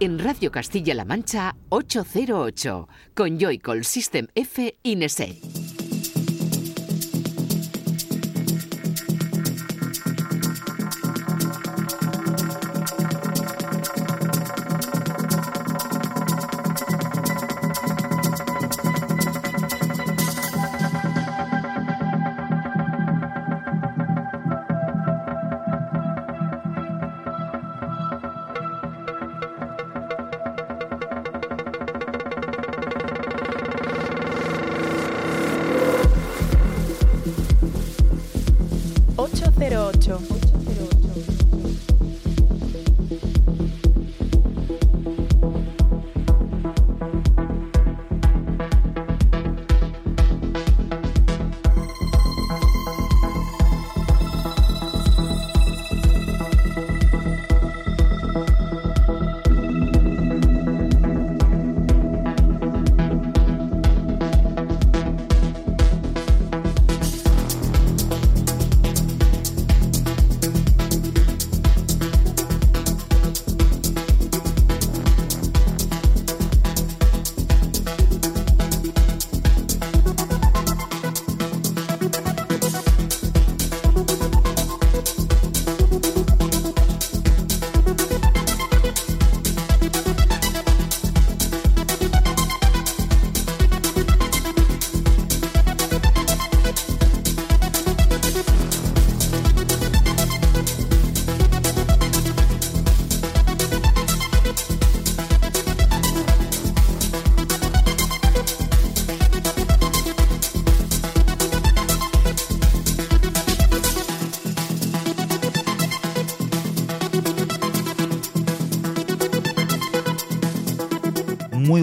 en Radio Castilla-La Mancha 808 con Joycall System F Ineset.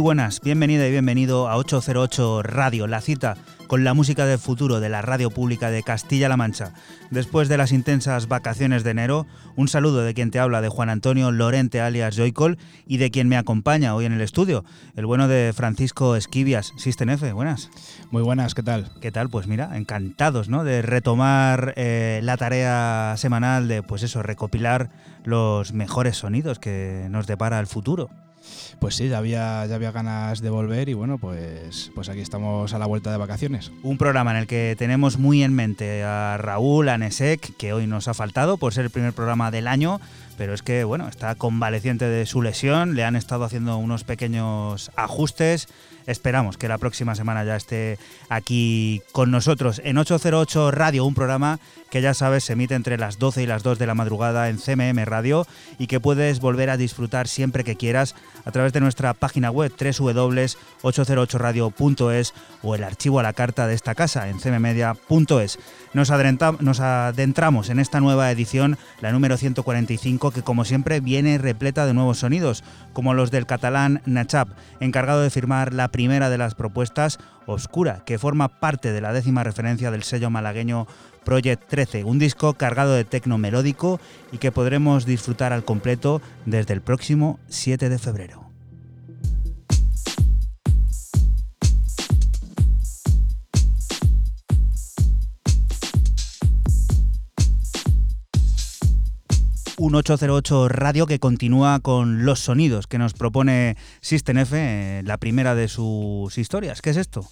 Buenas, bienvenida y bienvenido a 808 Radio, la cita con la música del futuro de la radio pública de Castilla-La Mancha. Después de las intensas vacaciones de enero, un saludo de quien te habla, de Juan Antonio Lorente alias Joycol y de quien me acompaña hoy en el estudio, el bueno de Francisco Esquivias, System F. Buenas. Muy buenas, ¿qué tal? ¿Qué tal? Pues mira, encantados ¿no? de retomar eh, la tarea semanal de, pues eso, recopilar los mejores sonidos que nos depara el futuro. Pues sí, ya había, ya había ganas de volver y bueno, pues, pues aquí estamos a la vuelta de vacaciones. Un programa en el que tenemos muy en mente a Raúl, a Nesek, que hoy nos ha faltado por ser el primer programa del año, pero es que bueno, está convaleciente de su lesión, le han estado haciendo unos pequeños ajustes. Esperamos que la próxima semana ya esté aquí con nosotros en 808 Radio, un programa que ya sabes se emite entre las 12 y las 2 de la madrugada en CMM Radio y que puedes volver a disfrutar siempre que quieras a través de nuestra página web www.808radio.es o el archivo a la carta de esta casa en cmmedia.es. Nos, adentramos en esta nueva edición, la número 145, que como siempre viene repleta de nuevos sonidos, como los del catalán Nachap, encargado de firmar la primera de las propuestas, Oscura, que forma parte de la décima referencia del sello malagueño Project 13, un disco cargado de tecno melódico y que podremos disfrutar al completo desde el próximo 7 de febrero. Un 808 Radio que continúa con los sonidos que nos propone System F, eh, la primera de sus historias. ¿Qué es esto?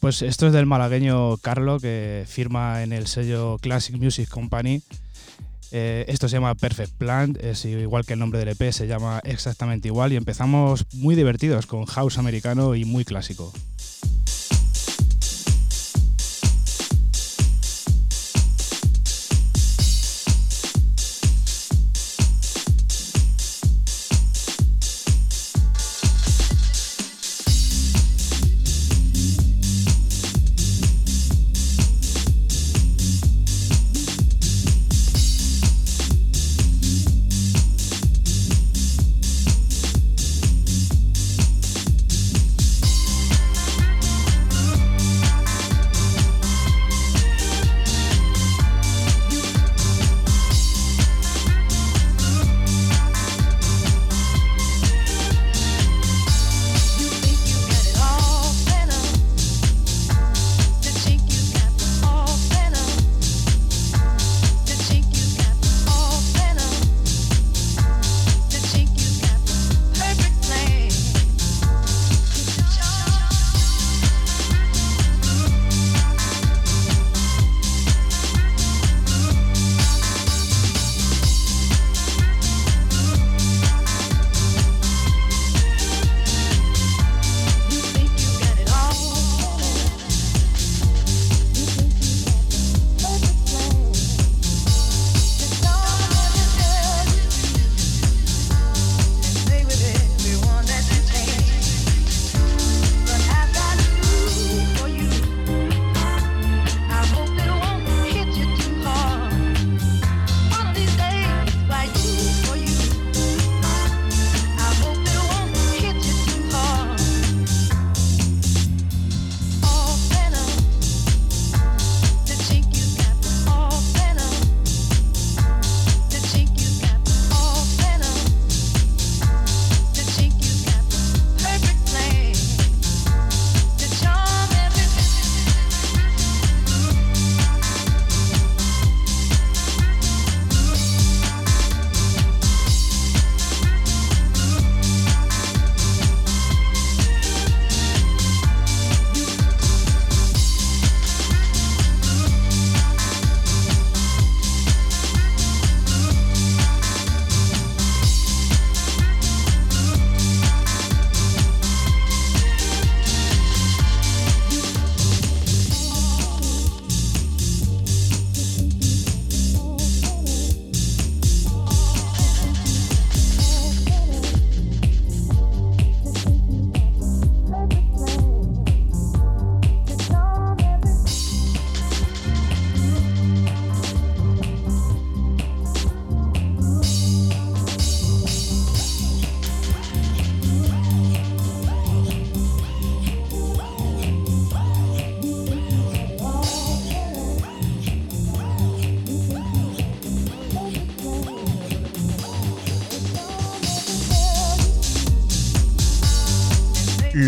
Pues esto es del malagueño Carlo, que firma en el sello Classic Music Company. Eh, esto se llama Perfect Plant, es igual que el nombre del EP, se llama exactamente igual y empezamos muy divertidos con house americano y muy clásico.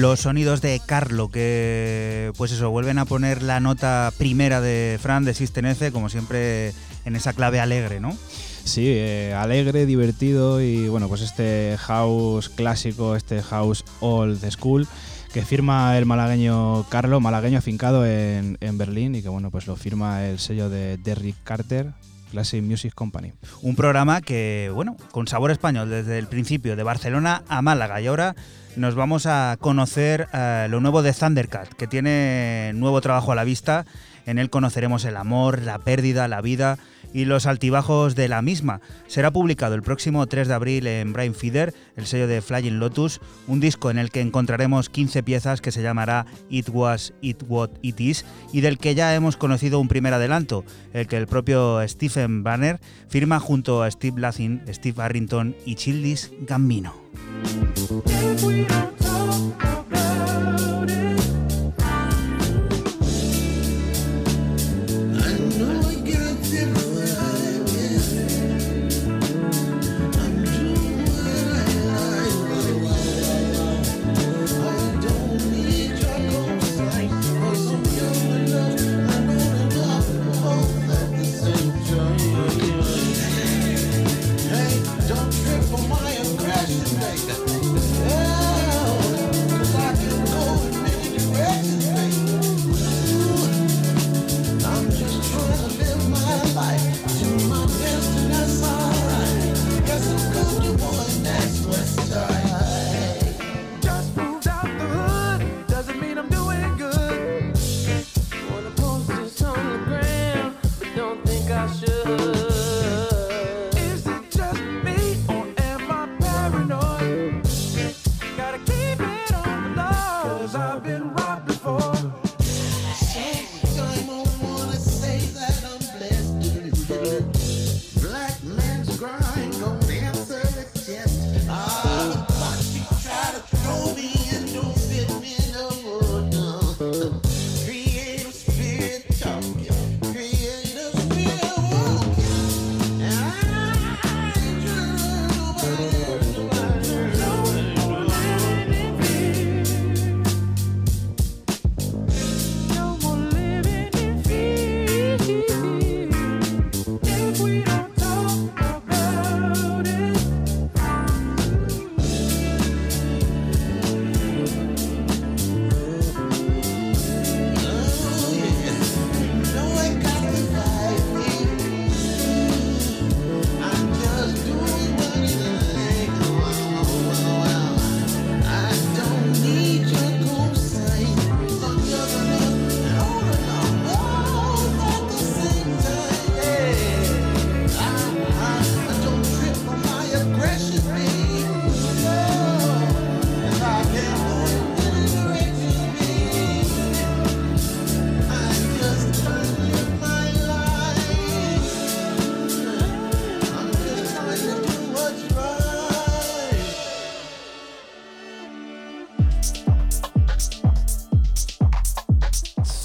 Los sonidos de Carlo, que pues eso, vuelven a poner la nota primera de Fran de System F, como siempre en esa clave alegre, ¿no? Sí, eh, alegre, divertido y bueno, pues este house clásico, este house old school que firma el malagueño Carlo, malagueño afincado en, en Berlín y que bueno, pues lo firma el sello de Derrick Carter, Classic Music Company. Un programa que, bueno, con sabor español desde el principio, de Barcelona a Málaga. Y ahora nos vamos a conocer eh, lo nuevo de Thundercat, que tiene nuevo trabajo a la vista. En él conoceremos el amor, la pérdida, la vida y los altibajos de la misma. Será publicado el próximo 3 de abril en Brain Feeder, el sello de Flying Lotus, un disco en el que encontraremos 15 piezas que se llamará It Was, It What It Is y del que ya hemos conocido un primer adelanto, el que el propio Stephen Banner firma junto a Steve Lathin, Steve Harrington y Childis Gambino.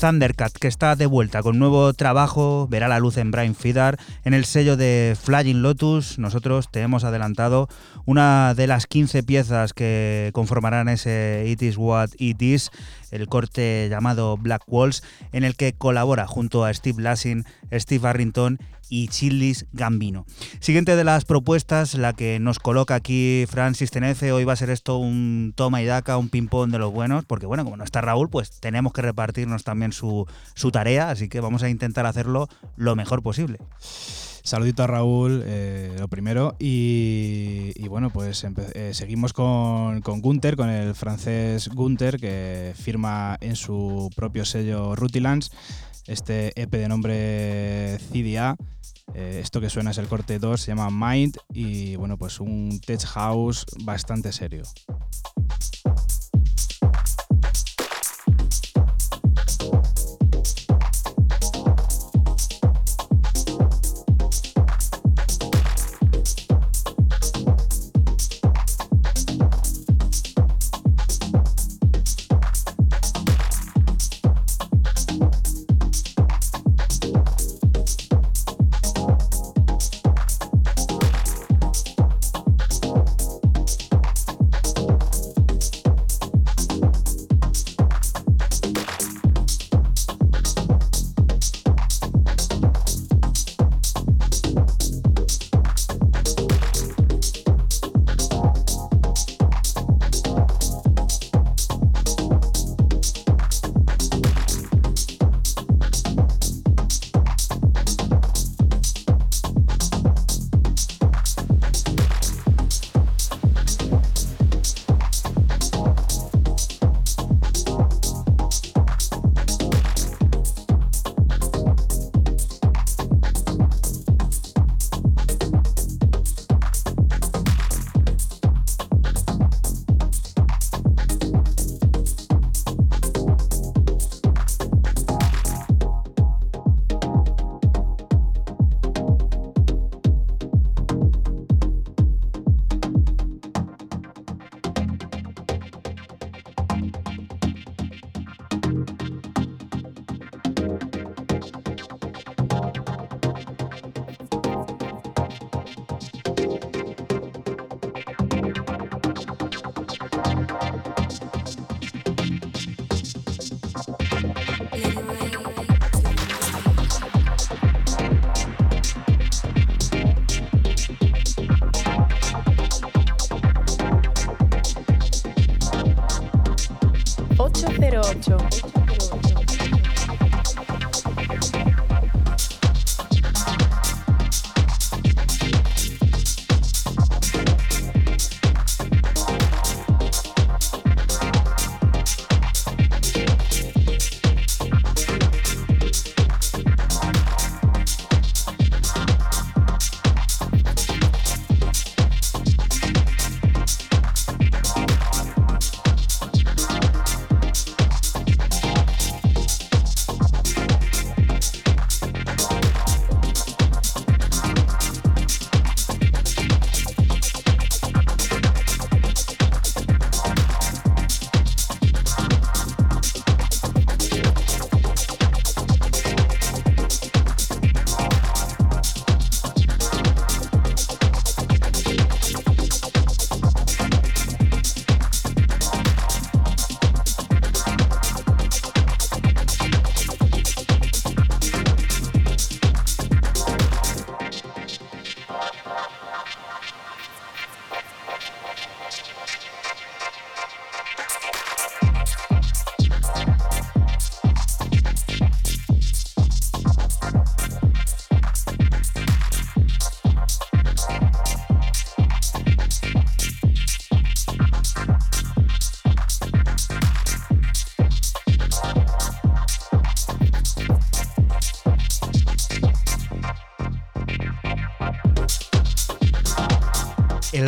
Thundercat, que está de vuelta con nuevo trabajo, verá la luz en Brain Feeder, en el sello de Flying Lotus. Nosotros te hemos adelantado una de las 15 piezas que conformarán ese It Is What It Is, el corte llamado Black Walls, en el que colabora junto a Steve Lassin, Steve Harrington y Chilis Gambino. Siguiente de las propuestas, la que nos coloca aquí Francis Tenece, hoy va a ser esto un toma y daca, un ping-pong de los buenos, porque bueno, como no está Raúl, pues tenemos que repartirnos también su, tarea, así que vamos a intentar hacerlo lo mejor posible. Saludito a Raúl, eh, lo primero. Y, bueno, pues eh, seguimos con, con Gunther, con el francés Gunther, que firma en su propio sello Rutilands este EP de nombre CDA. Eh, esto que suena es el corte 2, se llama Mind y bueno, pues un tech house bastante serio.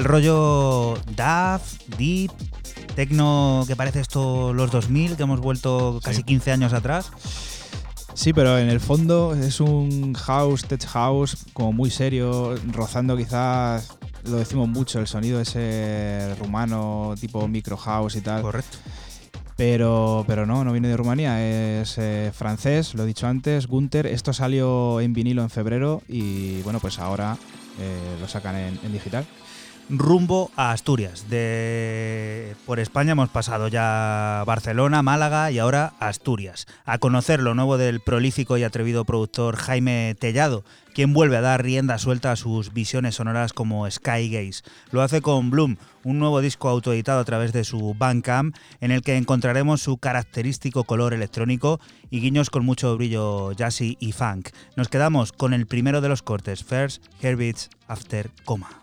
El rollo DAF, Deep, Tecno que parece esto los 2000, que hemos vuelto casi 15 años atrás. Sí, pero en el fondo es un house, tech house, como muy serio, rozando quizás, lo decimos mucho, el sonido ese rumano, tipo micro house y tal. Correcto. Pero, pero no, no viene de Rumanía, es eh, francés, lo he dicho antes, Gunther. Esto salió en vinilo en febrero y bueno, pues ahora eh, lo sacan en digital rumbo a Asturias. De, por España hemos pasado ya Barcelona, Málaga y ahora Asturias. A conocer lo nuevo del prolífico y atrevido productor Jaime Tellado, quien vuelve a dar rienda suelta a sus visiones sonoras como Sky Gaze. Lo hace con Bloom, un nuevo disco autoeditado a través de su Bandcamp, en el que encontraremos su característico color electrónico y guiños con mucho brillo jazzy y funk. Nos quedamos con el primero de los cortes, First Herbits After Coma.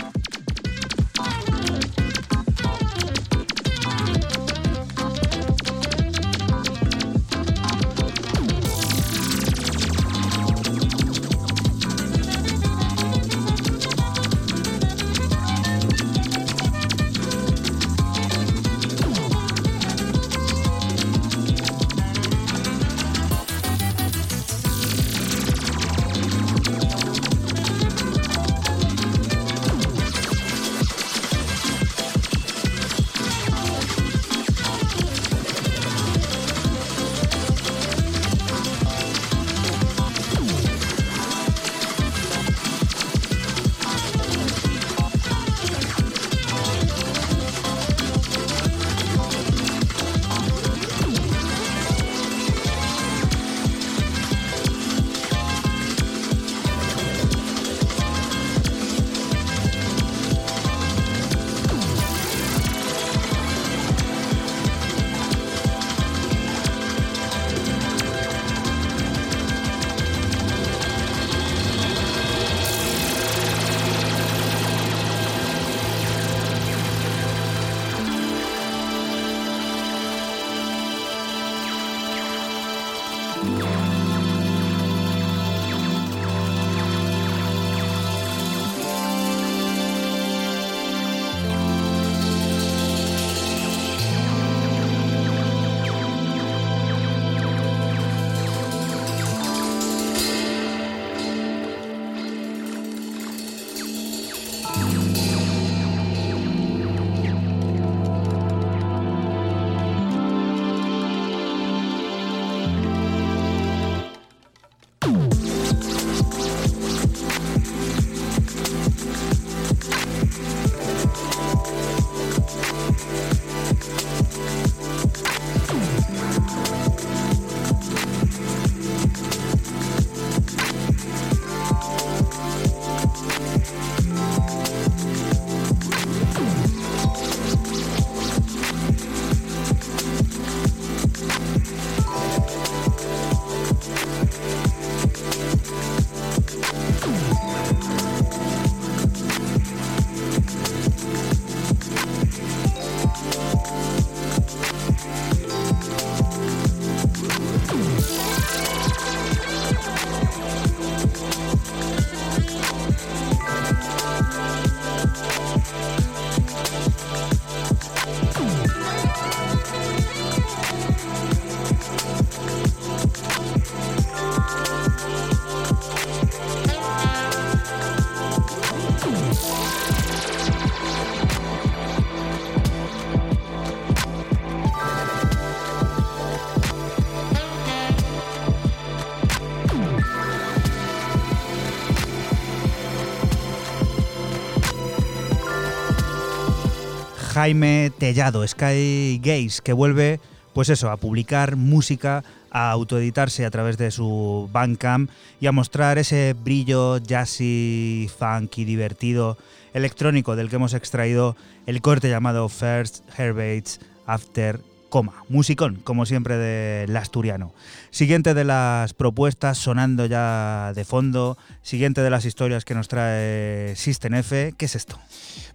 Jaime Tellado, Sky Gaze, que vuelve, pues eso, a publicar música, a autoeditarse a través de su Bandcamp y a mostrar ese brillo jazzy, funky, divertido, electrónico del que hemos extraído el corte llamado First Herbates After coma. Musicón, como siempre, del asturiano. Siguiente de las propuestas, sonando ya de fondo. Siguiente de las historias que nos trae System F. ¿Qué es esto?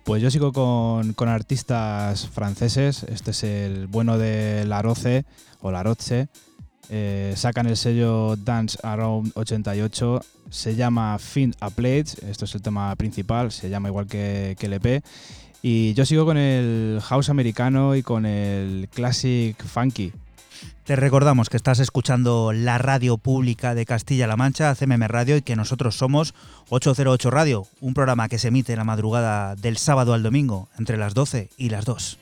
Pues yo sigo con, artistas franceses. Este es el bueno de Laroce o Laroche. Eh, sacan el sello Dance Around 88, se llama Find a Plate, esto es el tema principal, se llama igual que, que el EP. Y yo sigo con el house americano y con el classic funky. Te recordamos que estás escuchando la radio pública de Castilla-La Mancha, CMM Radio, y que nosotros somos 808 Radio, un programa que se emite la madrugada del sábado al domingo, entre las 12 y las 2.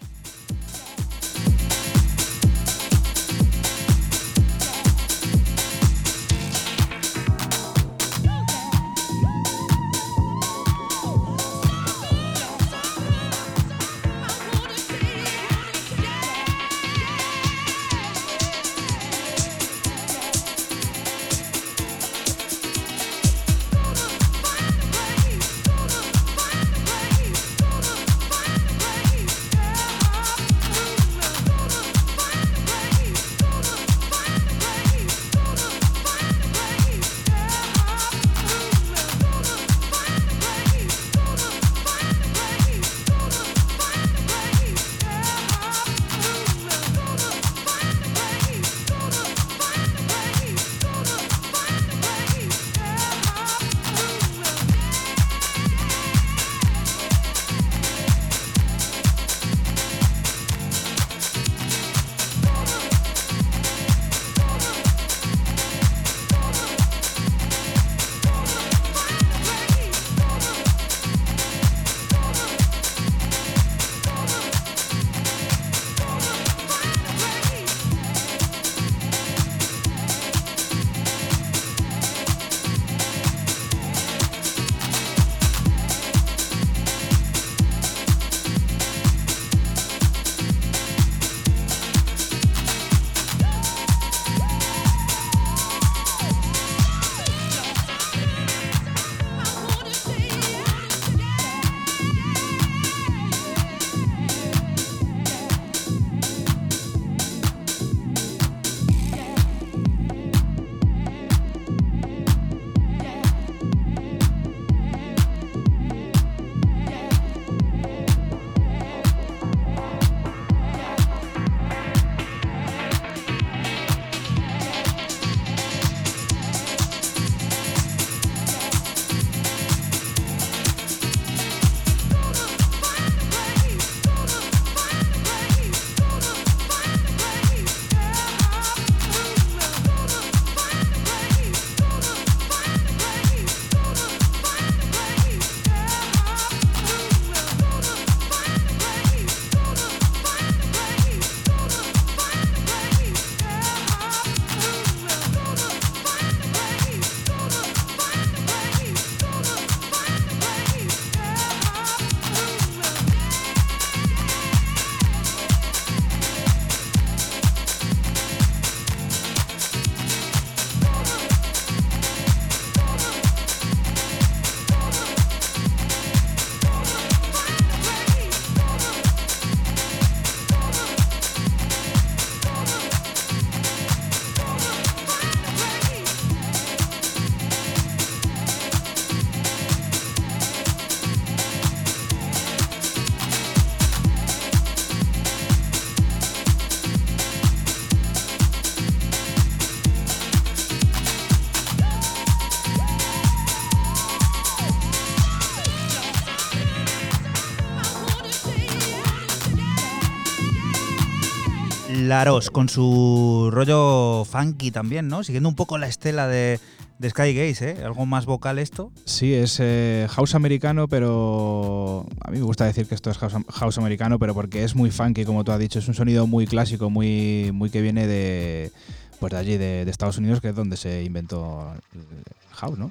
Con su rollo funky también, ¿no? Siguiendo un poco la estela de, Sky Gaze, ¿eh? Algo más vocal esto. Sí, es eh, house americano, pero a mí me gusta decir que esto es house, americano, pero porque es muy funky, como tú has dicho. Es un sonido muy clásico, muy, muy que viene de, pues de allí, de, de Estados Unidos, que es donde se inventó el house, ¿no?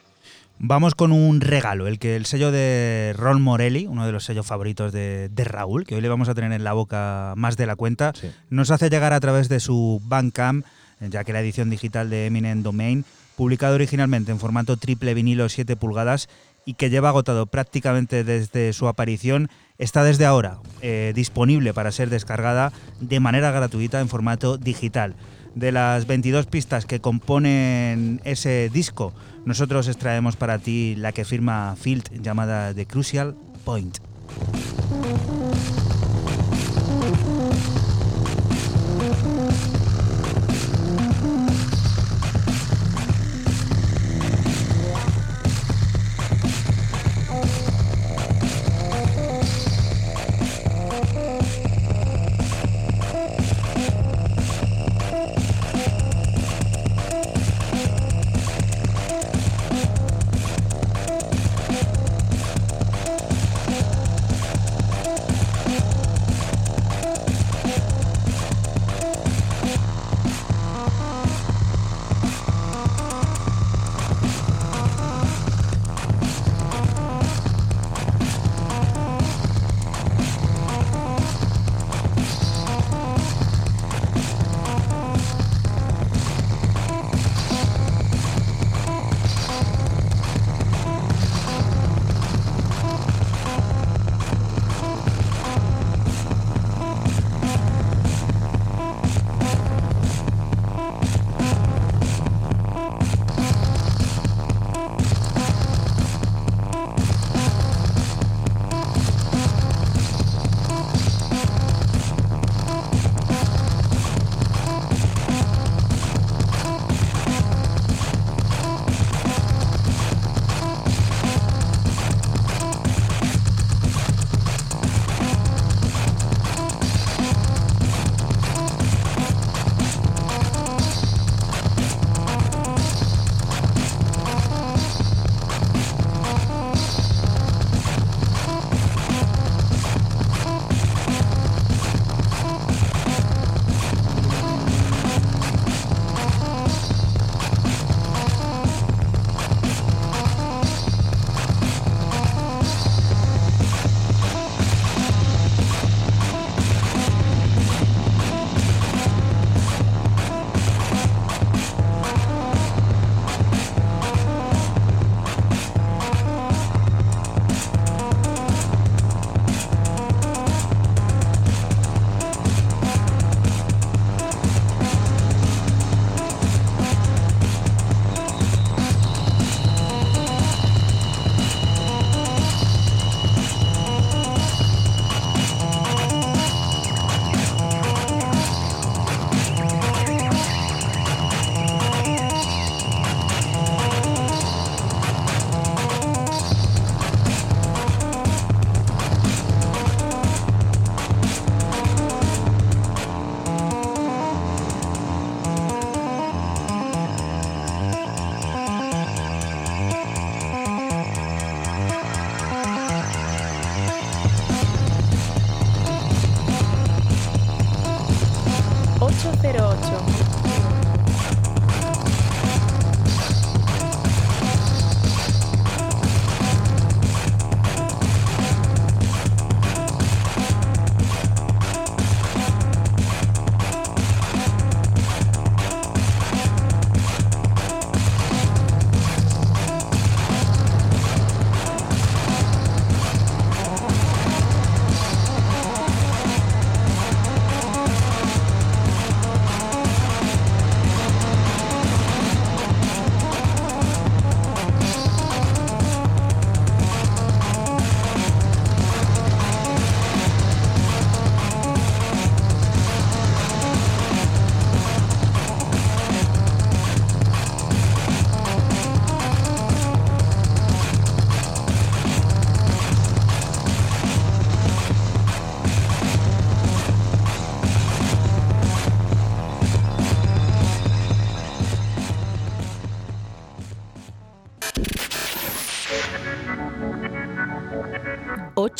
Vamos con un regalo, el que el sello de Ron Morelli, uno de los sellos favoritos de, Raúl, que hoy le vamos a tener en la boca más de la cuenta, nos hace llegar a través de su Bandcamp, ya que la edición digital de Eminent Domain, publicado originalmente en formato triple vinilo 7 pulgadas y que lleva agotado prácticamente desde su aparición, está desde ahora eh, disponible para ser descargada de manera gratuita en formato digital. De las 22 pistas que componen ese disco, nosotros extraemos para ti la que firma Field llamada The Crucial Point.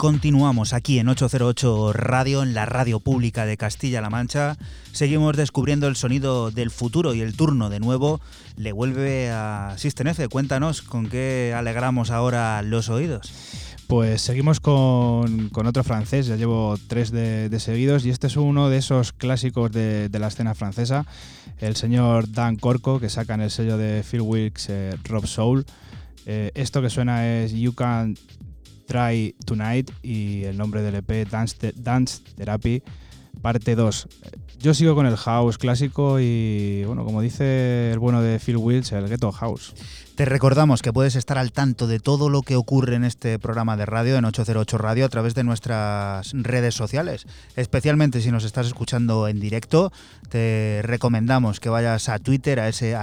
Continuamos aquí en 808 Radio, en la radio pública de Castilla-La Mancha. Seguimos descubriendo el sonido del futuro y el turno de nuevo le vuelve a System. Cuéntanos con qué alegramos ahora los oídos. Pues seguimos con, otro francés, ya llevo tres de, seguidos y este es uno de esos clásicos de, la escena francesa, el señor Dan Corco, que saca en el sello de Phil Wilkes eh, Rob Soul. Eh, esto que suena es You Can Try Tonight y el nombre del EP Dance, Therapy, parte 2. Yo sigo con el house clásico y, bueno, como dice el bueno de Phil Wills, el ghetto house. Te recordamos que puedes estar al tanto de todo lo que ocurre en este programa de radio, en 808 Radio, a través de nuestras redes sociales. Especialmente si nos estás escuchando en directo, te recomendamos que vayas a Twitter, a ese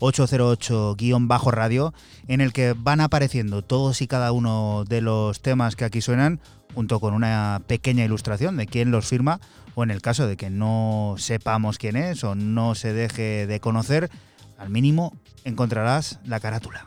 808-radio, en el que van apareciendo todos y cada uno de los temas que aquí suenan, junto con una pequeña ilustración de quién los firma, o en el caso de que no sepamos quién es o no se deje de conocer, al mínimo encontrarás la carátula.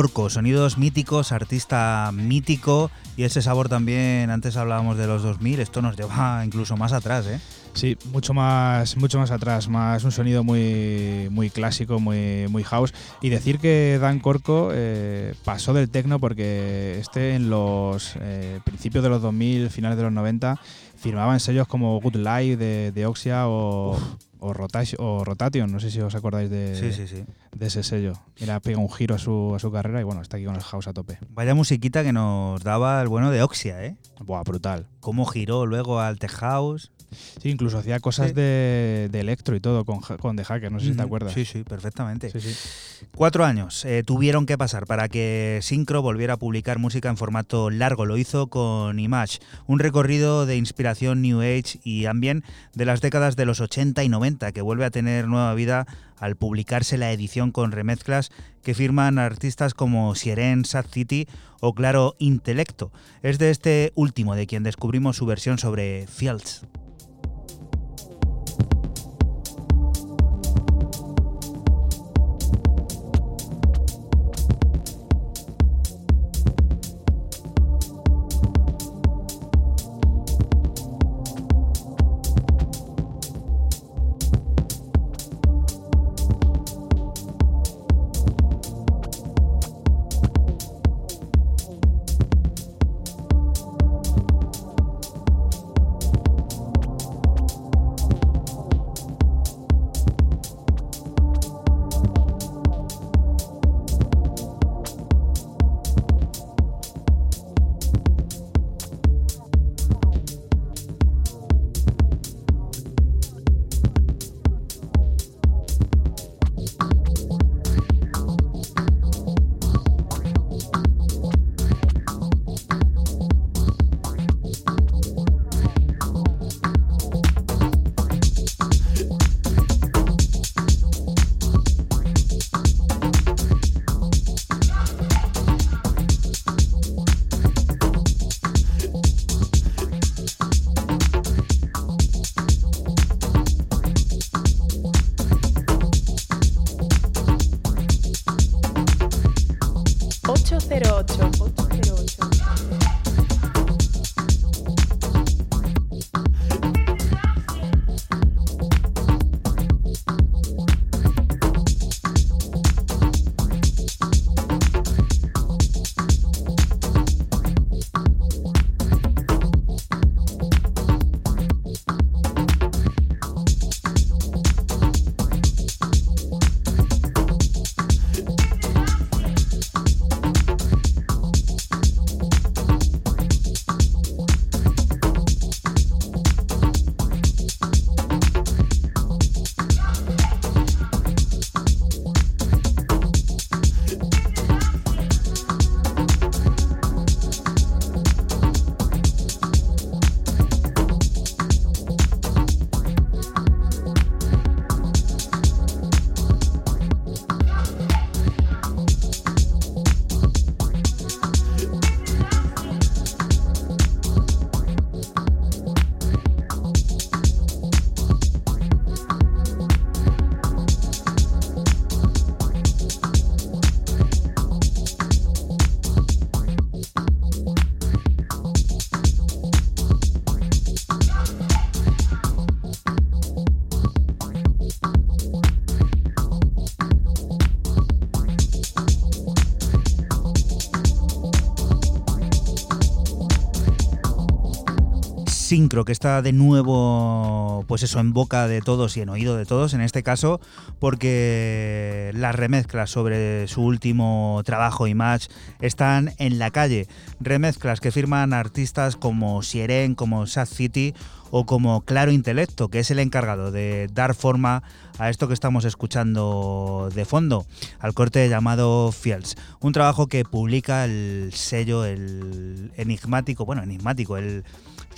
Corco, sonidos míticos, artista mítico y ese sabor también, antes hablábamos de los 2000, esto nos lleva incluso más atrás, ¿eh? Sí, mucho más, mucho más atrás, más un sonido muy, muy clásico, muy, muy house. Y decir que Dan Corco eh, pasó del techno porque este en los eh, principios de los 2000, finales de los 90, firmaba en sellos como Good Life de, de Oxia o o, Rotation, no sé si os acordáis de, de ese sello. Mira, pega un giro a su, a su carrera y bueno, está aquí con el house a tope. Vaya musiquita que nos daba el bueno de Oxia, ¿eh? Buah, brutal. Cómo giró luego al The House. Sí, incluso hacía cosas de, electro y todo con, con The Hacker, no sé si te acuerdas. Sí, sí, perfectamente. Cuatro años eh, tuvieron que pasar para que Syncro volviera a publicar música en formato largo. Lo hizo con Image, un recorrido de inspiración New Age y ambient de las décadas de los 80 y 90 que vuelve a tener nueva vida al publicarse la edición con remezclas que firman artistas como Siren, Sad City o Claro Intelecto. Es de este último de quien descubrimos su versión sobre Fields. Que está de nuevo, pues eso, en boca de todos y en oído de todos, en este caso, porque las remezclas sobre su último trabajo y match están en la calle. Remezclas que firman artistas como Siren, como Sad City o como Claro Intelecto, que es el encargado de dar forma a esto que estamos escuchando de fondo, al corte llamado Fields. Un trabajo que publica el sello, el enigmático, bueno, enigmático, el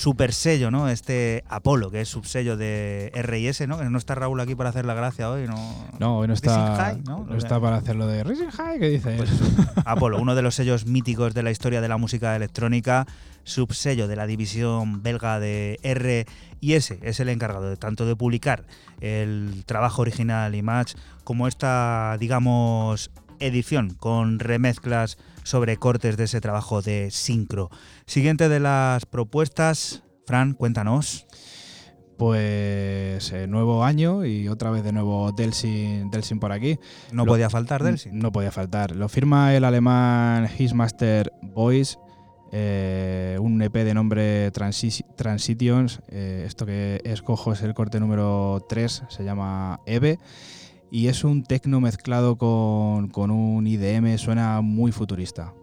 super sello, ¿no? Este Apolo, que es subsello de RS, ¿no? Que no está Raúl aquí para hacer la gracia hoy, ¿no? No, hoy no está, ¿no? está para hacerlo de Rising High, ¿qué dice? Pues Apolo, uno de los sellos míticos de la historia de la música electrónica, subsello de la división belga de R y ese es el encargado de tanto de publicar el trabajo original y match como esta, digamos, edición con remezclas sobre cortes de ese trabajo de sincro. Siguiente de las propuestas, Fran, cuéntanos. Pues eh, nuevo año y otra vez de nuevo Delsin, Delsin por aquí. No podía faltar Delsin. No podía faltar. Lo firma el alemán His Master Boys eh, un EP de nombre Transitions. Eh, esto que escojo es el corte número 3, se llama Eve. Y es un tecno mezclado con, con un IDM, suena muy futurista.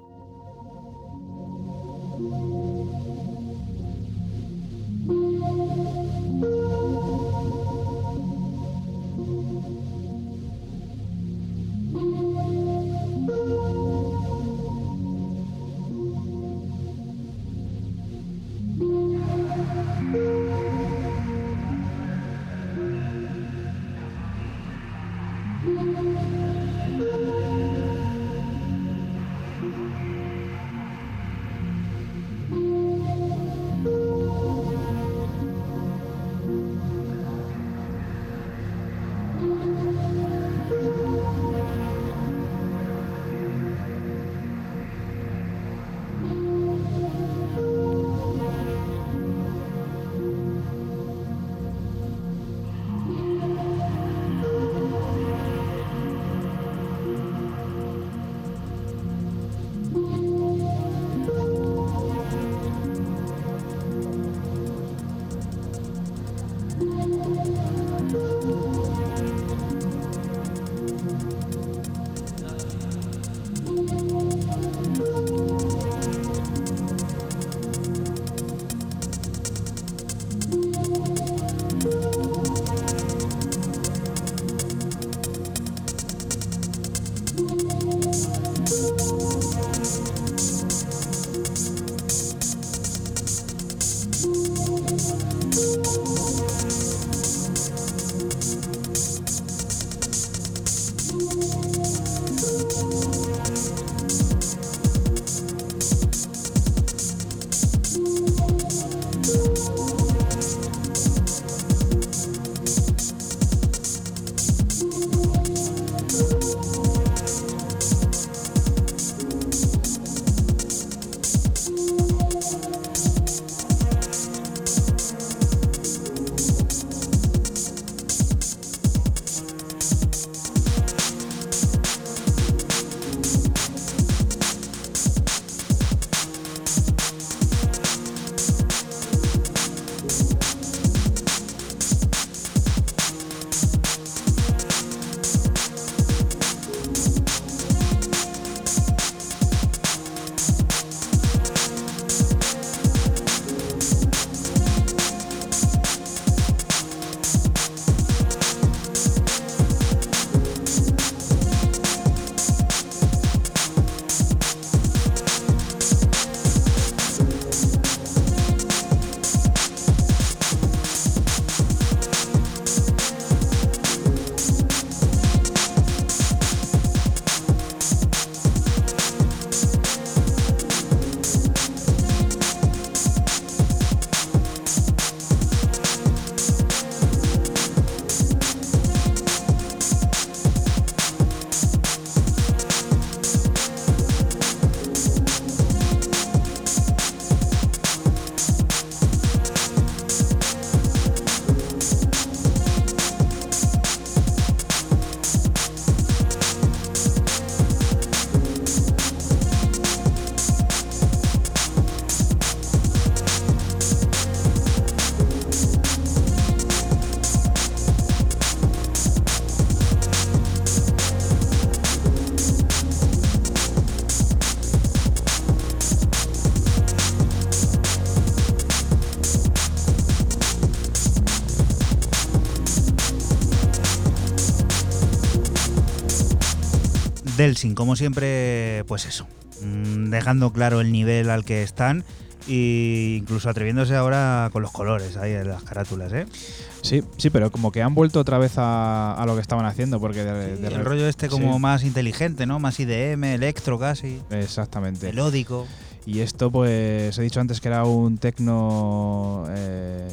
Delsin, como siempre, pues eso, mm, dejando claro el nivel al que están e incluso atreviéndose ahora con los colores ahí en las carátulas, ¿eh? Sí, sí, pero como que han vuelto otra vez a, lo que estaban haciendo, porque de, el rollo este como más inteligente, ¿no? Más IDM, electro casi. Exactamente. Melódico. Y esto, pues, he dicho antes que era un tecno eh,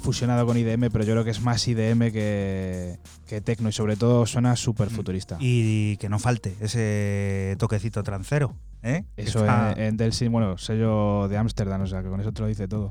fusionado con IDM, pero yo creo que es más IDM que, que tecno y sobre todo suena súper futurista. Y que no falte ese toquecito trancero. ¿eh? Eso en, en bueno, sello de Ámsterdam, o sea que con eso te lo dice todo.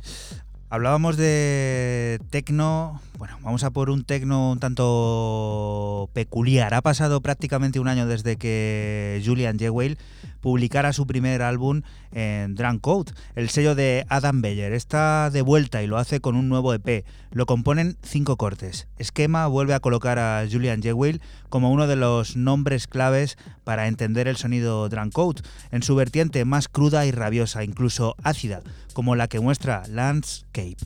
Hablábamos de tecno, bueno, vamos a por un tecno un tanto peculiar. Ha pasado prácticamente un año desde que Julian Jewell publicara su primer álbum en Drunk Code, el sello de Adam Beyer. Está de vuelta y lo hace con un nuevo EP. Lo componen cinco cortes. Esquema vuelve a colocar a Julian Jewell como uno de los nombres claves para entender el sonido Drunk Code, en su vertiente más cruda y rabiosa, incluso ácida, como la que muestra Landscape.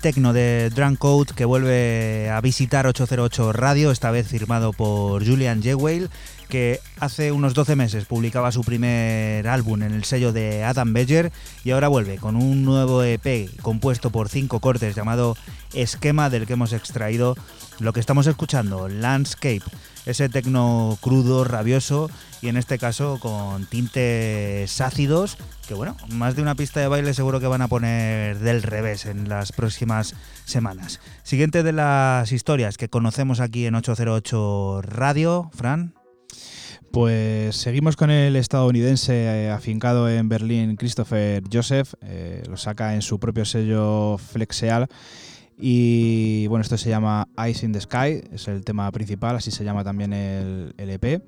El tecno de Drunk Code que vuelve a visitar 808 Radio, esta vez firmado por Julian Jewell, que hace unos 12 meses publicaba su primer álbum en el sello de Adam Beger y ahora vuelve con un nuevo EP compuesto por cinco cortes llamado Esquema del que hemos extraído lo que estamos escuchando, Landscape, ese tecno crudo, rabioso y en este caso con tintes ácidos que bueno, más de una pista de baile seguro que van a poner del revés en las próximas semanas. Siguiente de las historias que conocemos aquí en 808 Radio, Fran. Pues seguimos con el estadounidense eh, afincado en Berlín, Christopher Joseph, eh, lo saca en su propio sello Flexeal y bueno, esto se llama Ice in the Sky, es el tema principal, así se llama también el, el EP.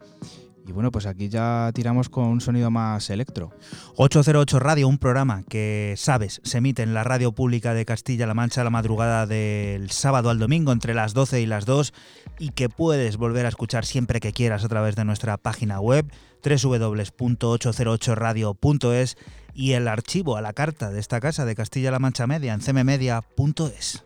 Y bueno, pues aquí ya tiramos con un sonido más electro. 808 Radio, un programa que, sabes, se emite en la radio pública de Castilla-La Mancha la madrugada del sábado al domingo entre las 12 y las 2 y que puedes volver a escuchar siempre que quieras a través de nuestra página web www.808radio.es y el archivo a la carta de esta casa de Castilla-La Mancha Media en cmmedia.es.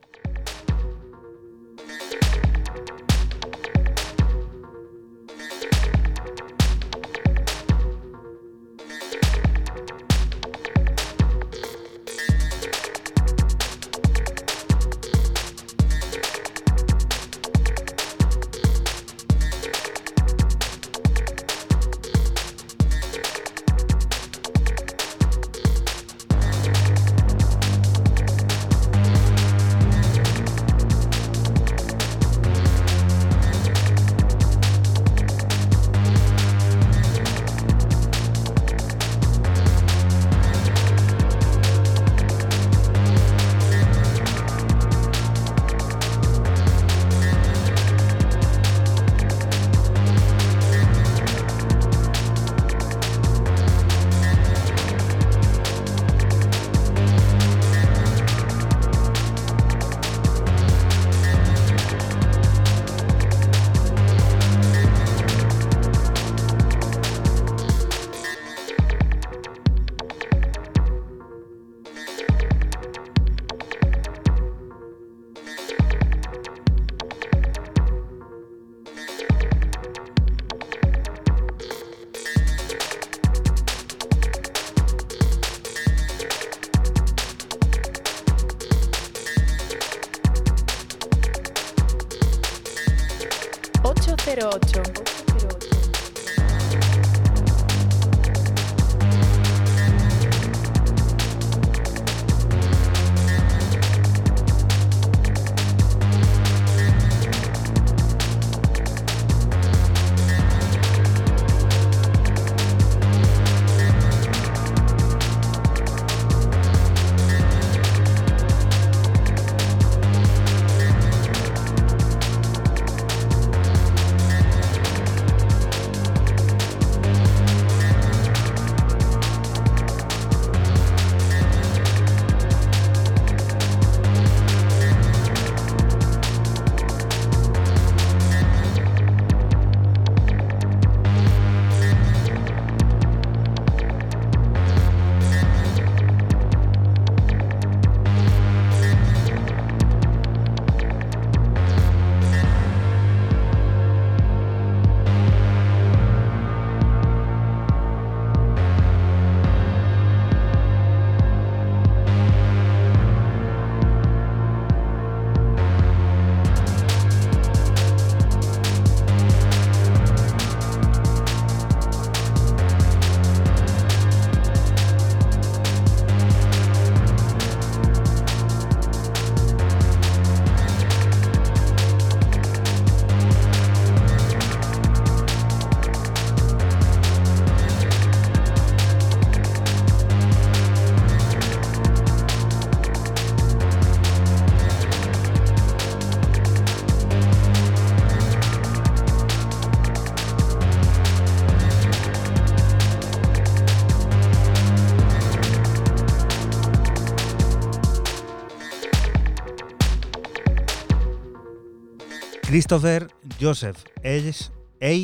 Christopher Joseph es A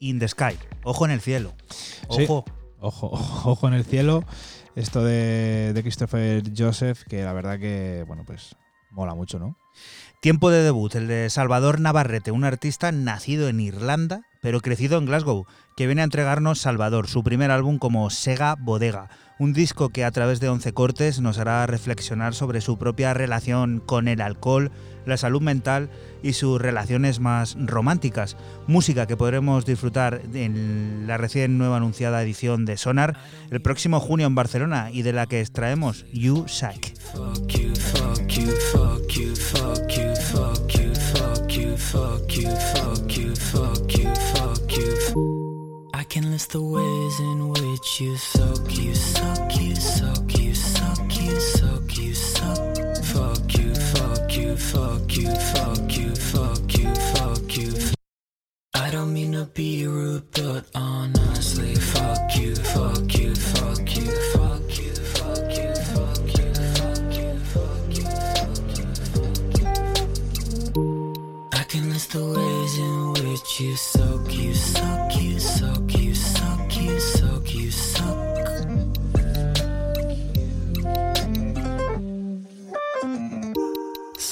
in the Sky. Ojo en el cielo. Ojo. ojo, ojo, en el cielo. Esto de, de Christopher Joseph, que la verdad que, bueno, pues mola mucho, ¿no? Tiempo de debut, el de Salvador Navarrete, un artista nacido en Irlanda, pero crecido en Glasgow, que viene a entregarnos Salvador, su primer álbum como Sega Bodega, un disco que a través de 11 cortes nos hará reflexionar sobre su propia relación con el alcohol, la salud mental y sus relaciones más románticas. Música que podremos disfrutar en la recién nueva anunciada edición de Sonar el próximo junio en Barcelona y de la que extraemos You you suck, fuck you, fuck you, fuck you, fuck you. I don't mean to be rude, but honestly, fuck you, fuck you, fuck you, fuck you, fuck you, fuck you, fuck you, fuck you, fuck you. I can list the ways in which you suck, you suck, you suck,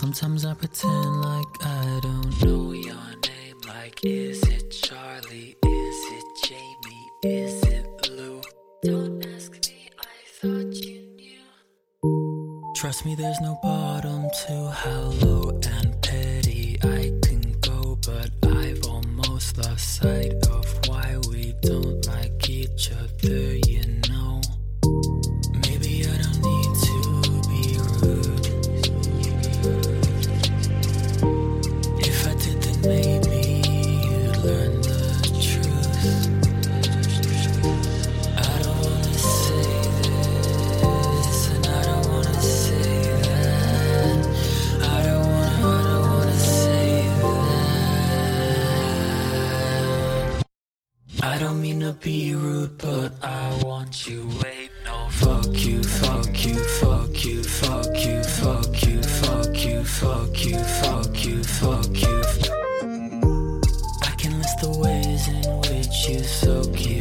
Sometimes I pretend like I don't know your name. Like, is it Charlie? Is it Jamie? Is it Lou? Don't ask me, I thought you knew. Trust me, there's no bottom to how low and petty I can go, but I've almost lost sight of why we don't like each other, be rude, but I want you. Wait, no, fuck you, fuck you, fuck you, fuck you, fuck you, fuck you, fuck you, fuck you, fuck you. I can list the ways in which you suck, you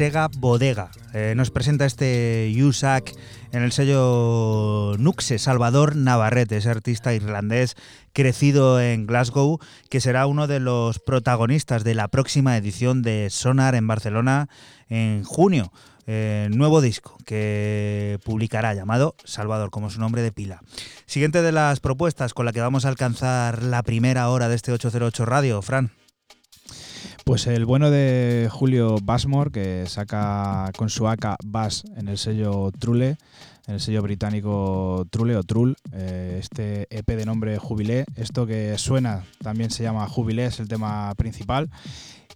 Sega Bodega eh, nos presenta este USAC en el sello Nuxe, Salvador Navarrete, ese artista irlandés crecido en Glasgow, que será uno de los protagonistas de la próxima edición de Sonar en Barcelona en junio. Eh, nuevo disco que publicará llamado Salvador, como su nombre de pila. Siguiente de las propuestas con la que vamos a alcanzar la primera hora de este 808 Radio, Fran. Pues el bueno de Julio Bassmore, que saca con su AK Bass en el sello Trule, en el sello británico Trule o Trull, eh, este EP de nombre Jubilé. Esto que suena también se llama Jubilé, es el tema principal.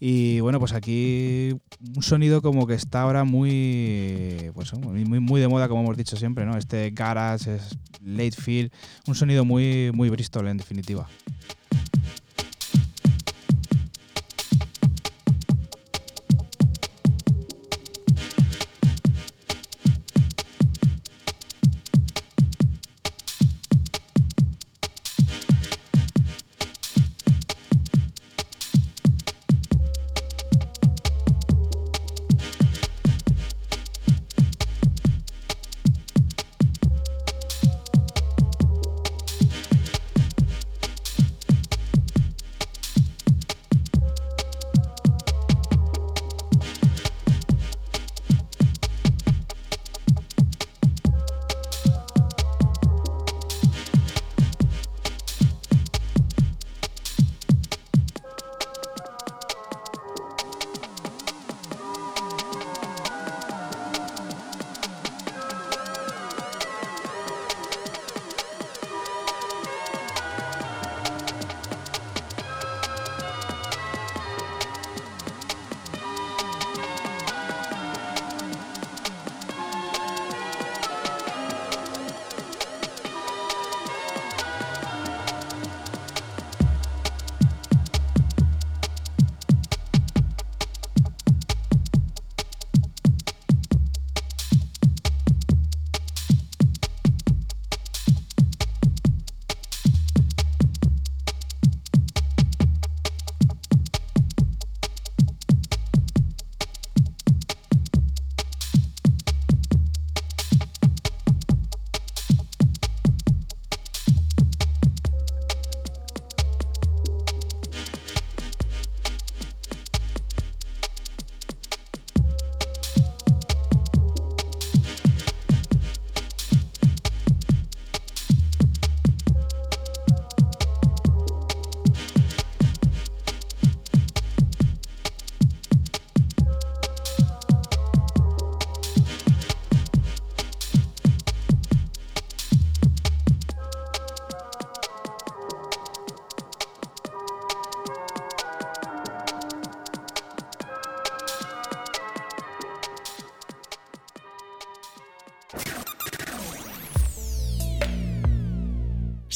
Y bueno, pues aquí un sonido como que está ahora muy, pues, muy, muy de moda, como hemos dicho siempre, ¿no? Este garage, es late feel, un sonido muy, muy Bristol en definitiva.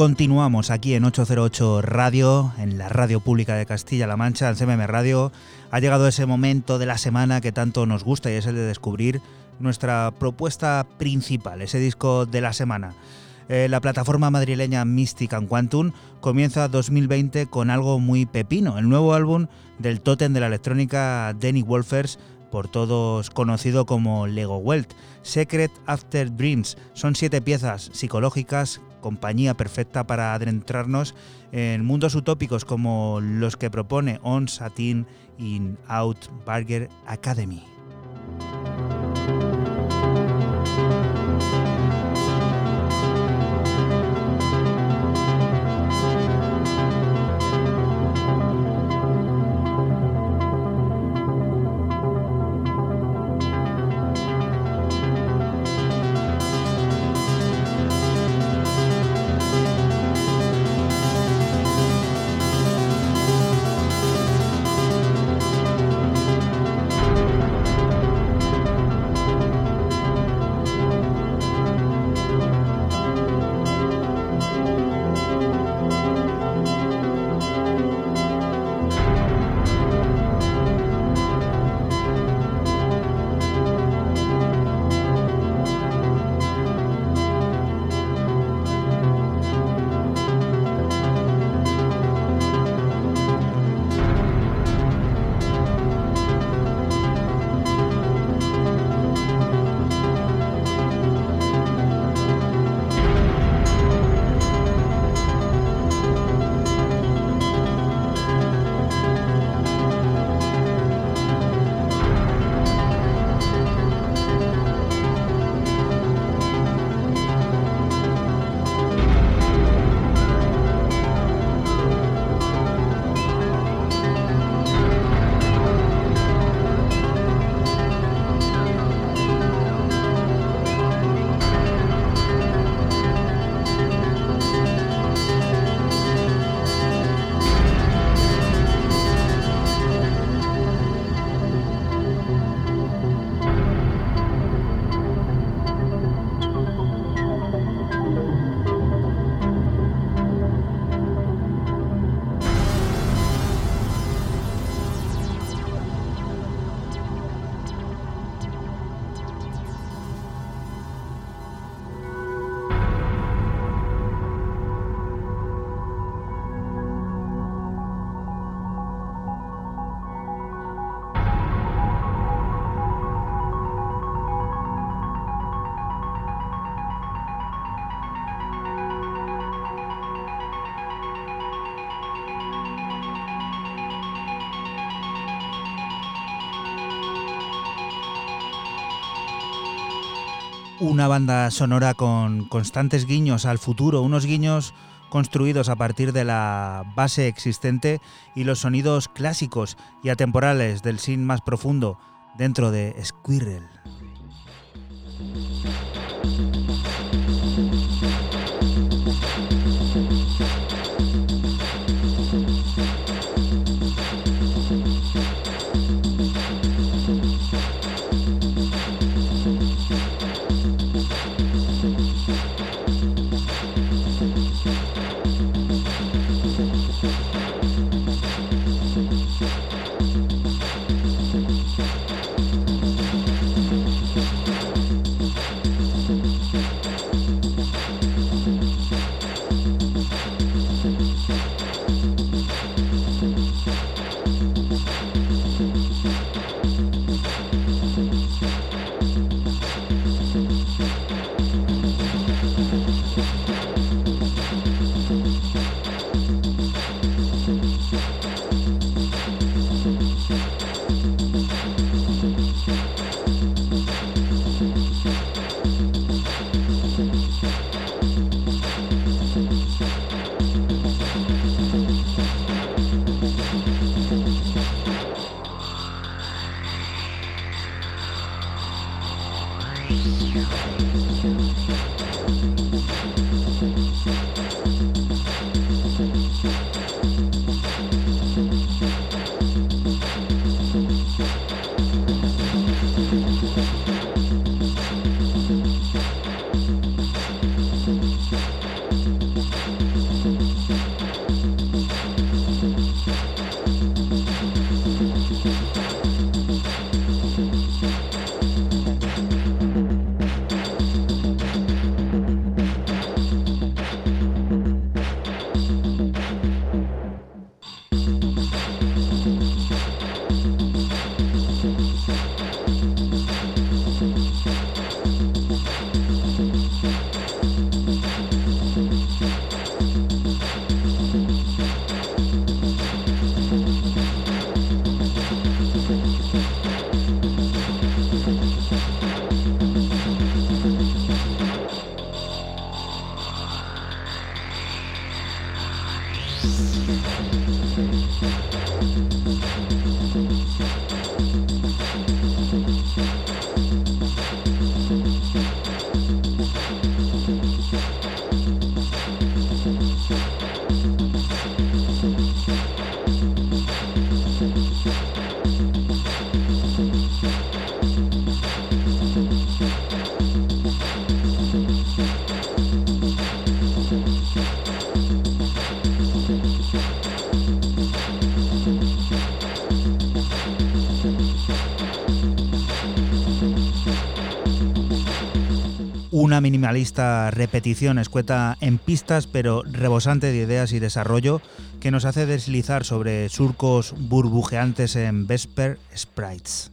continuamos aquí en 808 Radio, en la radio pública de Castilla-La Mancha, en CMM Radio. Ha llegado ese momento de la semana que tanto nos gusta y es el de descubrir nuestra propuesta principal, ese disco de la semana. Eh, la plataforma madrileña Mystic and Quantum comienza 2020 con algo muy pepino, el nuevo álbum del tótem de la electrónica Danny Wolfers, por todos conocido como Lego Welt. Secret After Dreams son siete piezas psicológicas compañía perfecta para adentrarnos en mundos utópicos como los que propone On Satin in Out Burger Academy. Una banda sonora con constantes guiños al futuro, unos guiños construidos a partir de la base existente y los sonidos clásicos y atemporales del sin más profundo dentro de Squirrel. Una minimalista repetición escueta en pistas pero rebosante de ideas y desarrollo que nos hace deslizar sobre surcos burbujeantes en Vesper Sprites.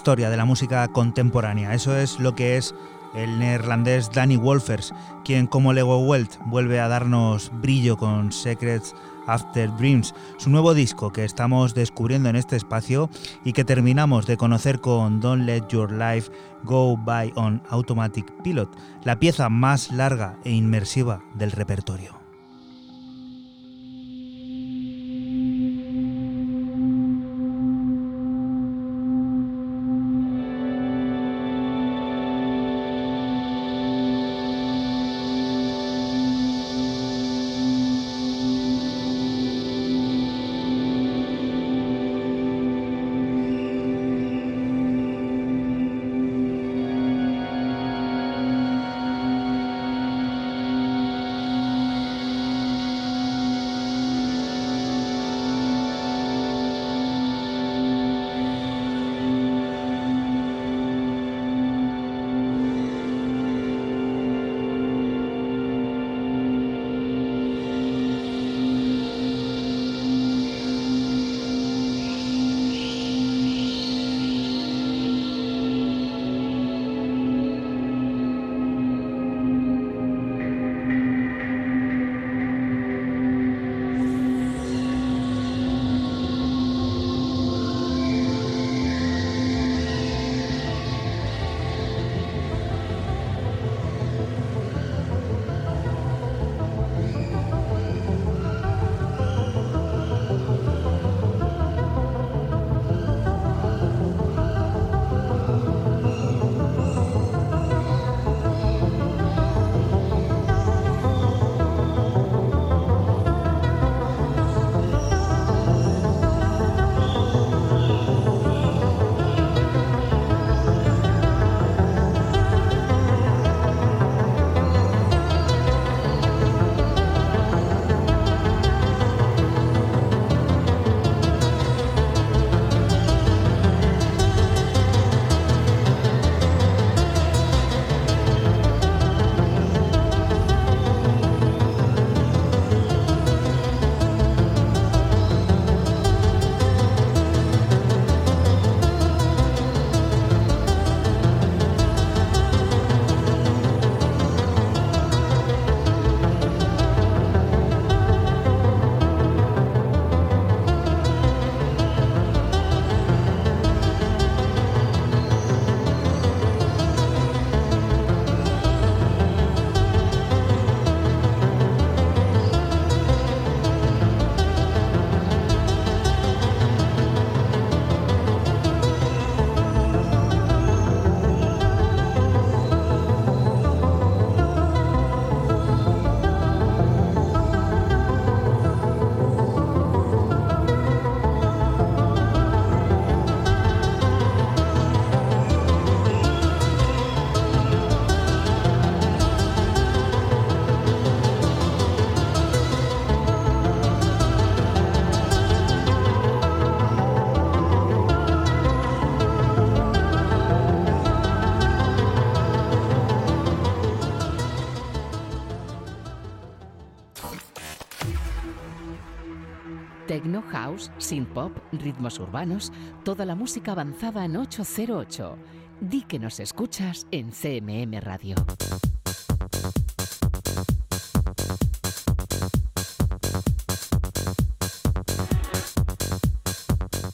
Historia de la música contemporánea. Eso es lo que es el neerlandés Danny Wolfers, quien como Lego Welt vuelve a darnos brillo con Secrets After Dreams, su nuevo disco que estamos descubriendo en este espacio y que terminamos de conocer con Don't Let Your Life Go By on Automatic Pilot, la pieza más larga e inmersiva del repertorio. Synth pop, ritmos urbanos, toda la música avanzada en 808. Di que nos escuchas en CMM Radio.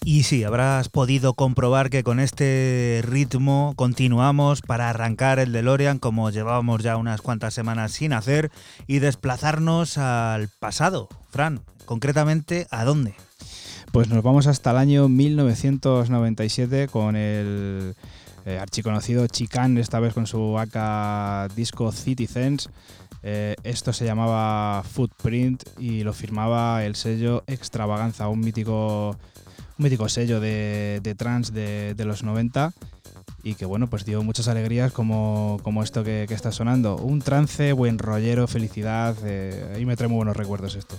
Y sí, habrás podido comprobar que con este ritmo continuamos para arrancar el DeLorean como llevábamos ya unas cuantas semanas sin hacer y desplazarnos al pasado. Fran, concretamente, ¿a dónde? Pues nos vamos hasta el año 1997 con el eh, archiconocido Chican, esta vez con su AK disco Citizens. Eh, esto se llamaba Footprint y lo firmaba el sello Extravaganza, un mítico un mítico sello de, de trance de, los 90 y que bueno, pues dio muchas alegrías como, como esto que, que, está sonando. Un trance, buen rollero, felicidad, eh, ahí me trae muy buenos recuerdos esto.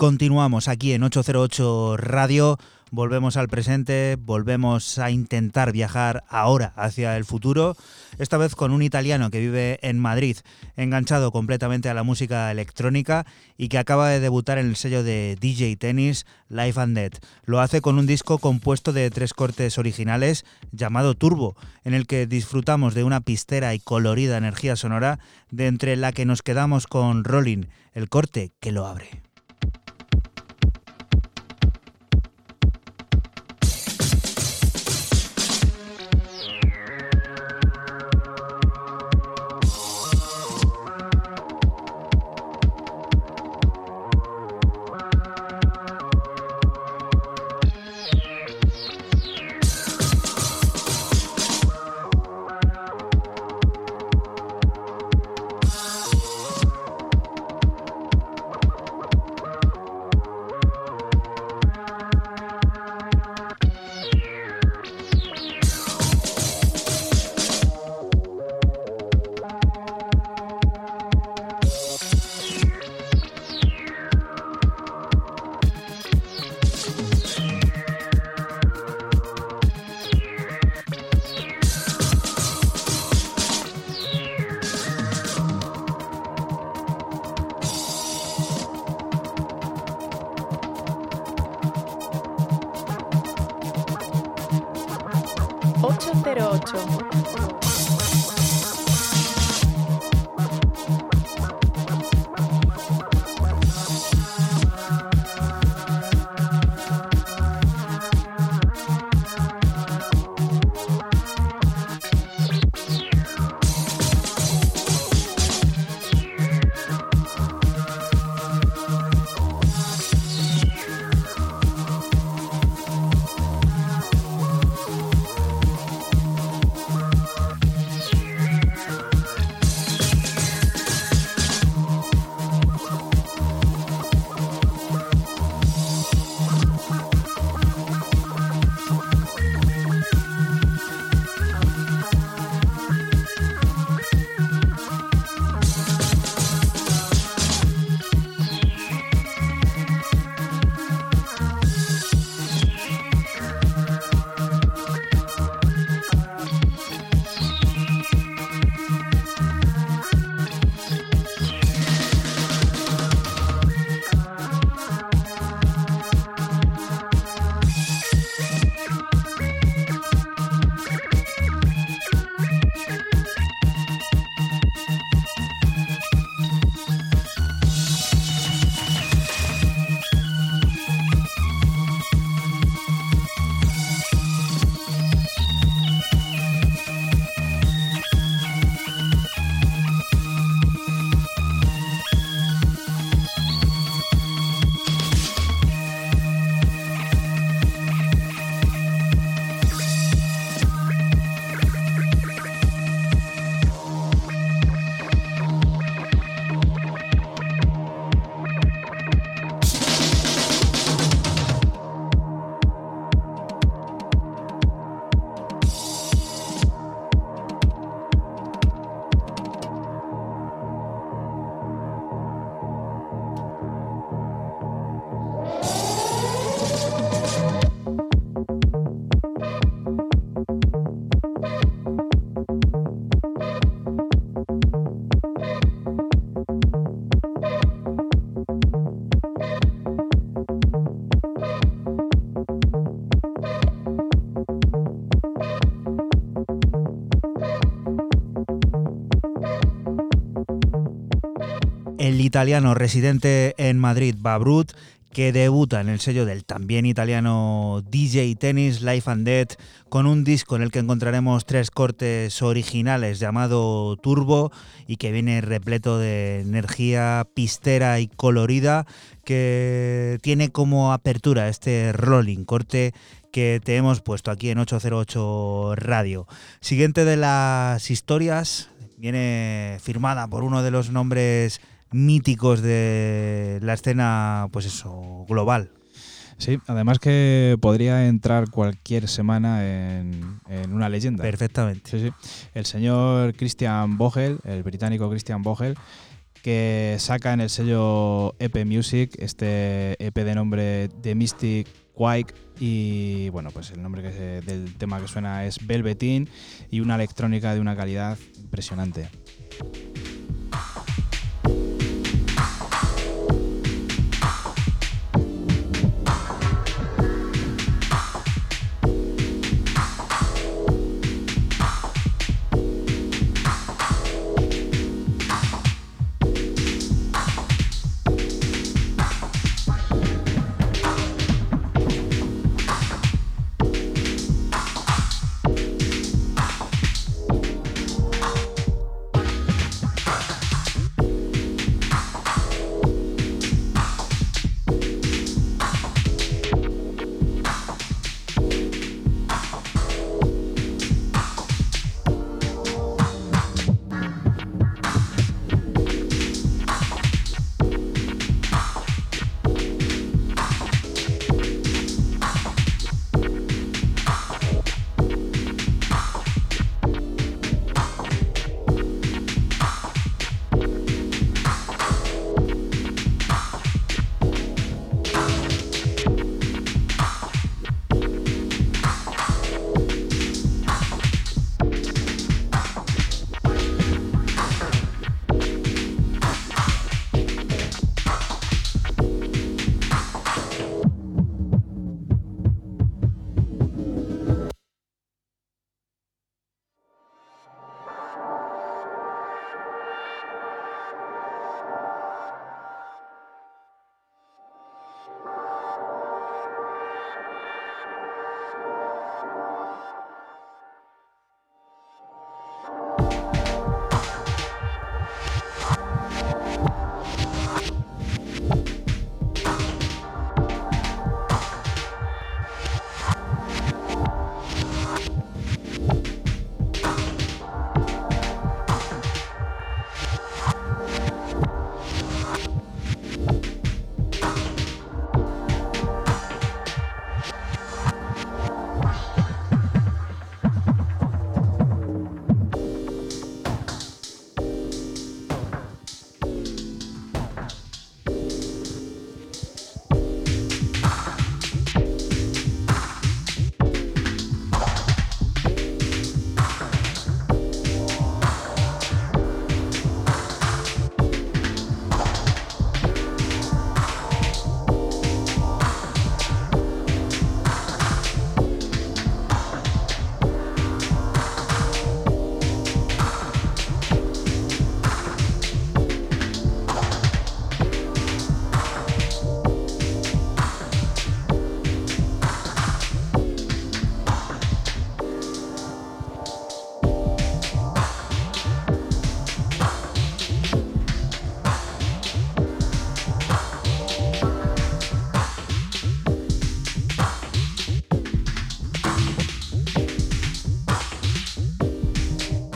Continuamos aquí en 808 Radio. Volvemos al presente, volvemos a intentar viajar ahora hacia el futuro, esta vez con un italiano que vive en Madrid, enganchado completamente a la música electrónica y que acaba de debutar en el sello de DJ Tennis Life and Dead. Lo hace con un disco compuesto de tres cortes originales llamado Turbo, en el que disfrutamos de una pistera y colorida energía sonora, de entre la que nos quedamos con Rolling, el corte que lo abre. Italiano residente en Madrid, Babrut, que debuta en el sello del también italiano DJ Tennis Life and Dead con un disco en el que encontraremos tres cortes originales llamado Turbo y que viene repleto de energía pistera y colorida que tiene como apertura este rolling corte que te hemos puesto aquí en 808 Radio. Siguiente de las historias viene firmada por uno de los nombres míticos de la escena, pues eso, global. Sí, además que podría entrar cualquier semana en, en una leyenda. Perfectamente. Sí, sí. El señor Christian Vogel, el británico Christian Vogel, que saca en el sello EP Music este EP de nombre The Mystic Quake y bueno, pues el nombre que se, del tema que suena es Velveteen y una electrónica de una calidad impresionante.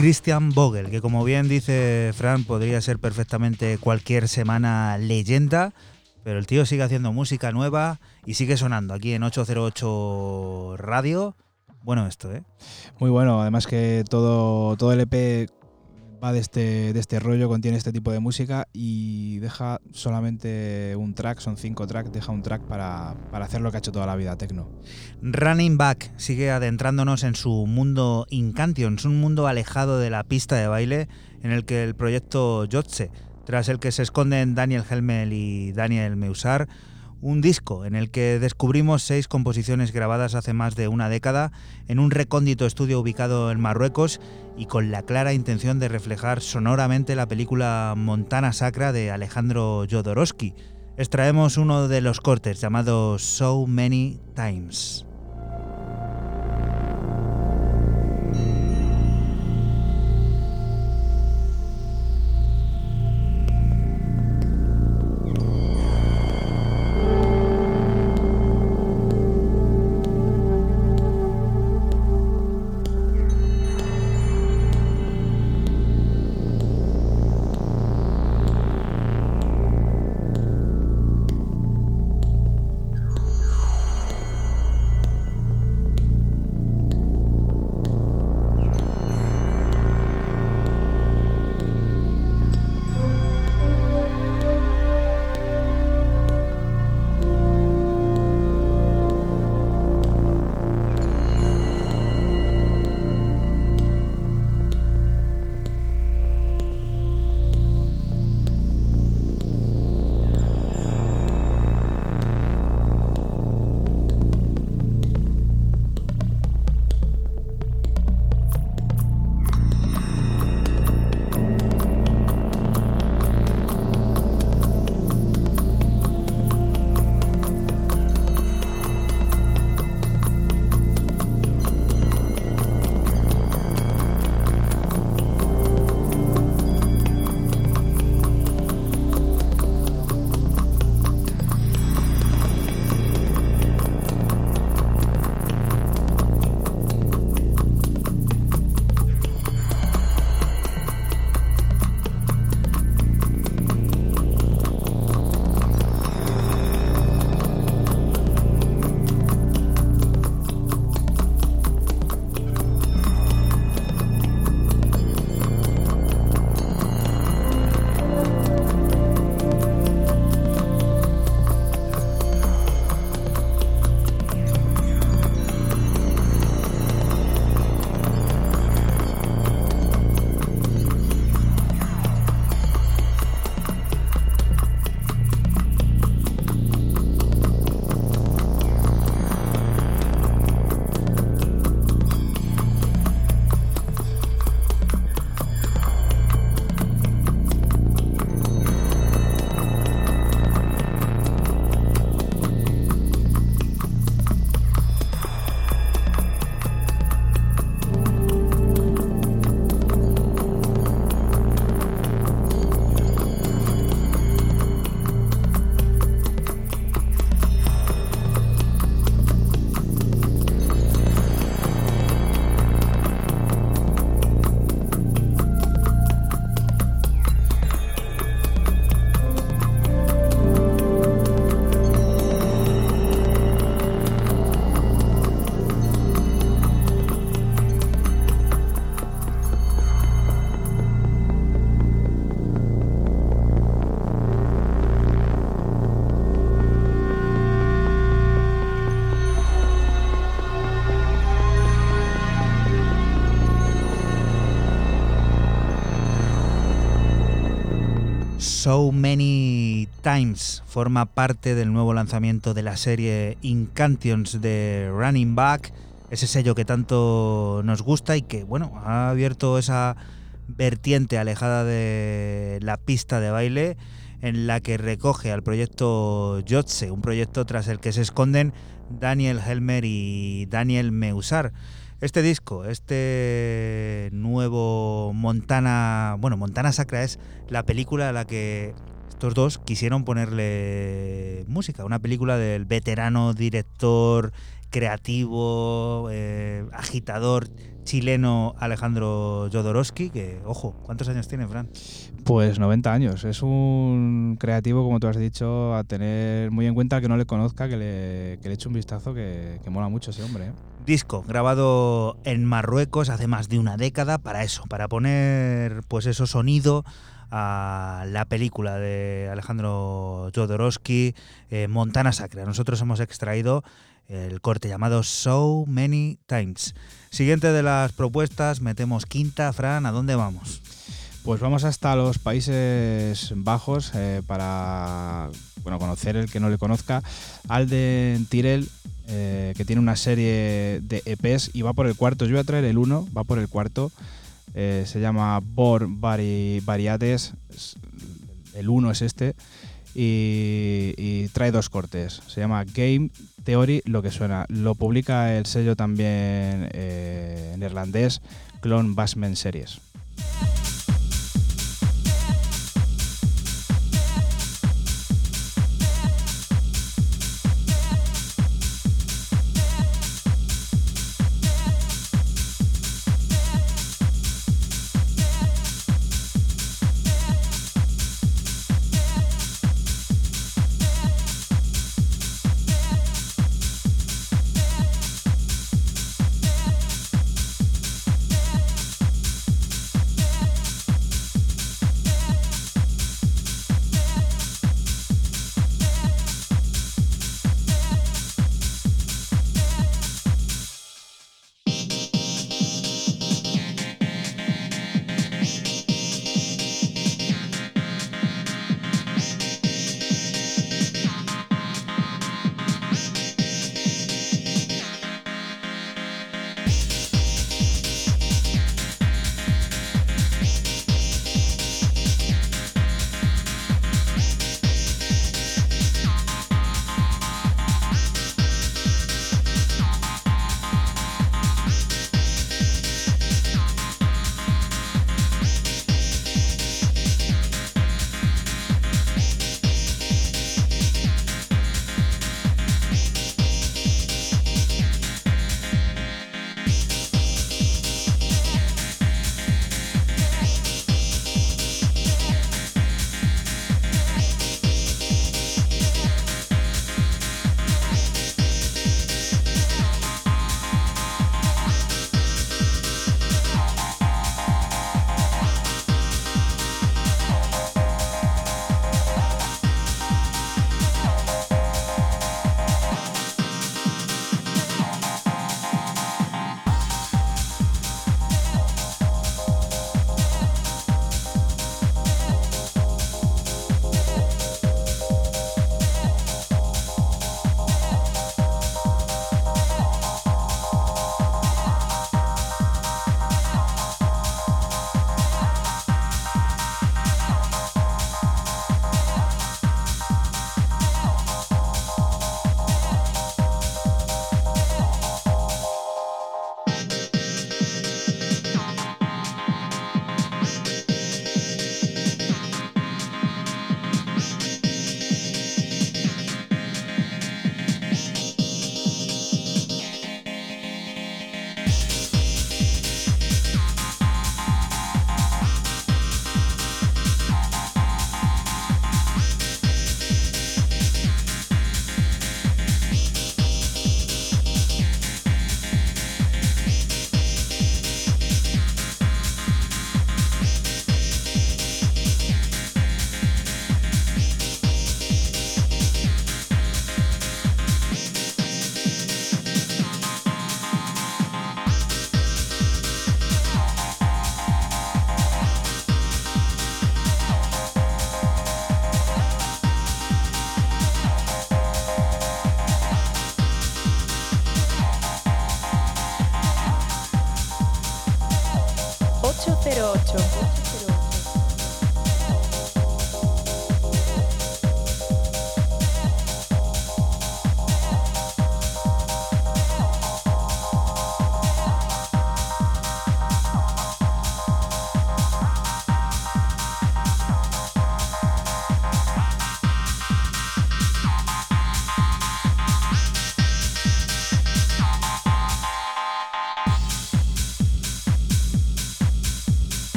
Christian Vogel, que como bien dice Fran, podría ser perfectamente cualquier semana leyenda, pero el tío sigue haciendo música nueva y sigue sonando aquí en 808 Radio. Bueno esto, ¿eh? Muy bueno, además que todo, todo el EP va de este, de este rollo, contiene este tipo de música y deja solamente un track, son cinco tracks, deja un track para, para hacer lo que ha hecho toda la vida Tecno. Running Back sigue adentrándonos en su mundo Incantions, un mundo alejado de la pista de baile en el que el proyecto Jotse, tras el que se esconden Daniel Helmel y Daniel Meusar, un disco en el que descubrimos seis composiciones grabadas hace más de una década en un recóndito estudio ubicado en Marruecos y con la clara intención de reflejar sonoramente la película Montana Sacra de Alejandro Jodorowsky. Extraemos uno de los cortes llamado So Many Times. So Many Times forma parte del nuevo lanzamiento de la serie Incantions de Running Back, ese sello que tanto nos gusta y que, bueno, ha abierto esa vertiente alejada de la pista de baile en la que recoge al proyecto Jotse, un proyecto tras el que se esconden Daniel Helmer y Daniel Meusar. Este disco, este nuevo Montana, bueno, Montana Sacra es la película a la que estos dos quisieron ponerle música, una película del veterano director creativo, eh, agitador chileno Alejandro Jodorowsky, que, ojo, ¿cuántos años tiene, Fran? Pues 90 años. Es un creativo, como tú has dicho, a tener muy en cuenta que no le conozca, que le, que le eche un vistazo, que, que mola mucho ese hombre. ¿eh? Disco grabado en Marruecos hace más de una década para eso, para poner pues eso sonido a la película de Alejandro Jodorowsky, eh, Montana Sacra. Nosotros hemos extraído el corte llamado So Many Times. Siguiente de las propuestas, metemos quinta, Fran, ¿a dónde vamos? Pues vamos hasta los Países Bajos eh, para bueno, conocer el que no le conozca. Alden Tirel, eh, que tiene una serie de EPs y va por el cuarto. Yo voy a traer el uno, va por el cuarto. Eh, se llama Bor Vari Variades. El uno es este. Y, trae dos cortes. Se llama Game Theory, lo que suena. Lo publica el sello también eh, neerlandés Clone Basement Series.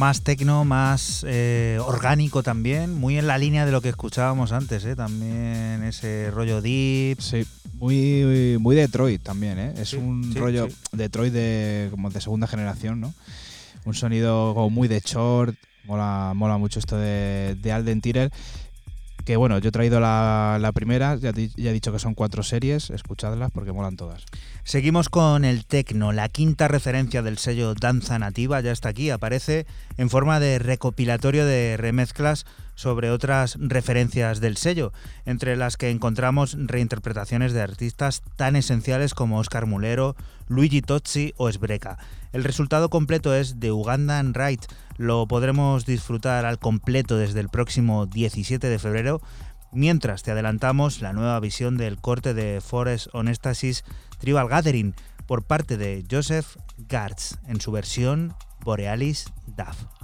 Más tecno, más eh, orgánico también, muy en la línea de lo que escuchábamos antes, ¿eh? también ese rollo deep. Sí, muy, muy Detroit también, ¿eh? es Sí, un sí, rollo sí. Detroit de, como de segunda generación, ¿no? Un sonido como muy de short, mola, mola mucho esto de, de Alden Tyrell. Que bueno, yo he traído la, la primera, ya, ya he dicho que son cuatro series, escuchadlas porque molan todas. Seguimos con el tecno, la quinta referencia del sello Danza Nativa, ya está aquí, aparece en forma de recopilatorio de remezclas sobre otras referencias del sello, entre las que encontramos reinterpretaciones de artistas tan esenciales como Oscar Mulero, Luigi Tozzi o Sbreka. El resultado completo es de Ugandan Right, lo podremos disfrutar al completo desde el próximo 17 de febrero, mientras te adelantamos la nueva visión del corte de Forest Onestasis Tribal Gathering por parte de Joseph Gartz en su versión Borealis DAF.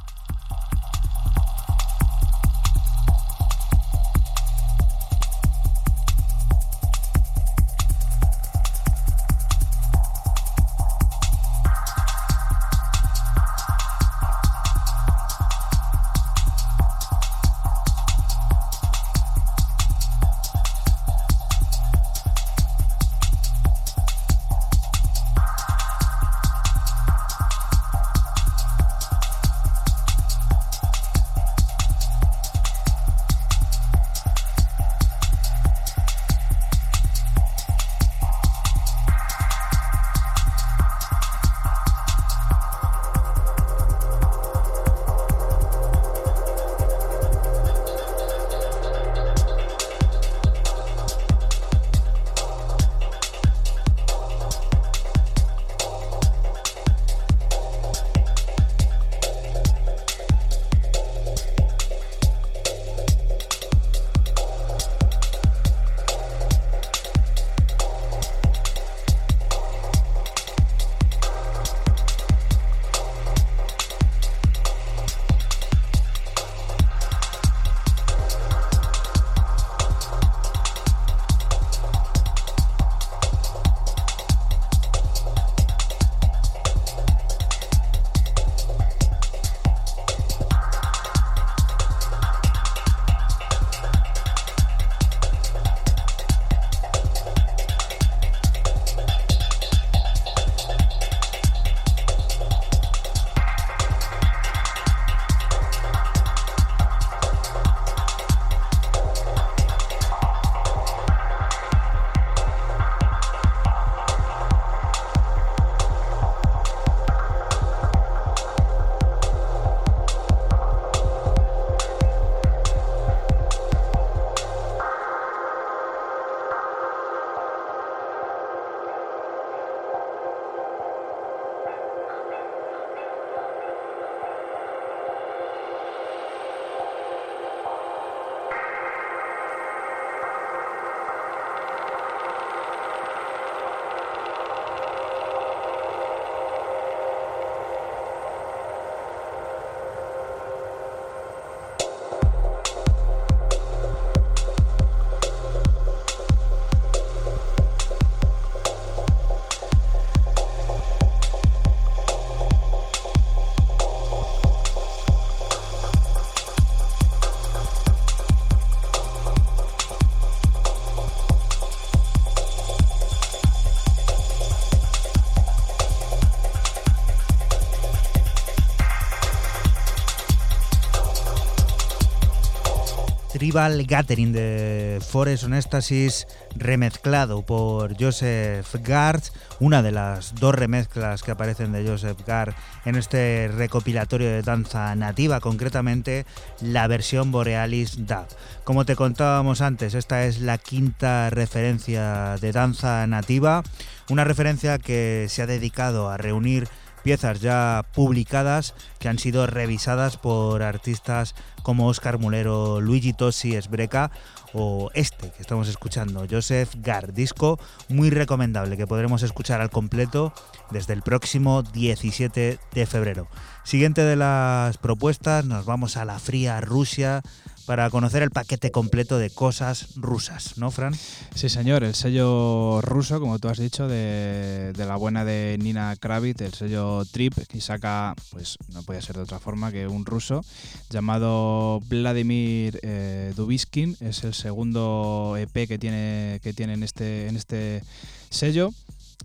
Gathering de Forest Onestasis remezclado por Joseph Gard, una de las dos remezclas que aparecen de Joseph Gard en este recopilatorio de danza nativa, concretamente la versión Borealis DAB. Como te contábamos antes, esta es la quinta referencia de danza nativa, una referencia que se ha dedicado a reunir piezas ya publicadas que han sido revisadas por artistas como Oscar Mulero, Luigi Tossi Esbreca o este que estamos escuchando, Joseph Gar, disco muy recomendable que podremos escuchar al completo desde el próximo 17 de febrero. Siguiente de las propuestas, nos vamos a la fría Rusia para conocer el paquete completo de cosas rusas, ¿no, Fran? Sí, señor, el sello ruso, como tú has dicho, de, de la buena de Nina Kravitz, el sello Trip, que saca, pues no puede ser de otra forma que un ruso llamado Vladimir eh, Dubiskin, es el segundo EP que tiene, que tiene en, este, en este sello.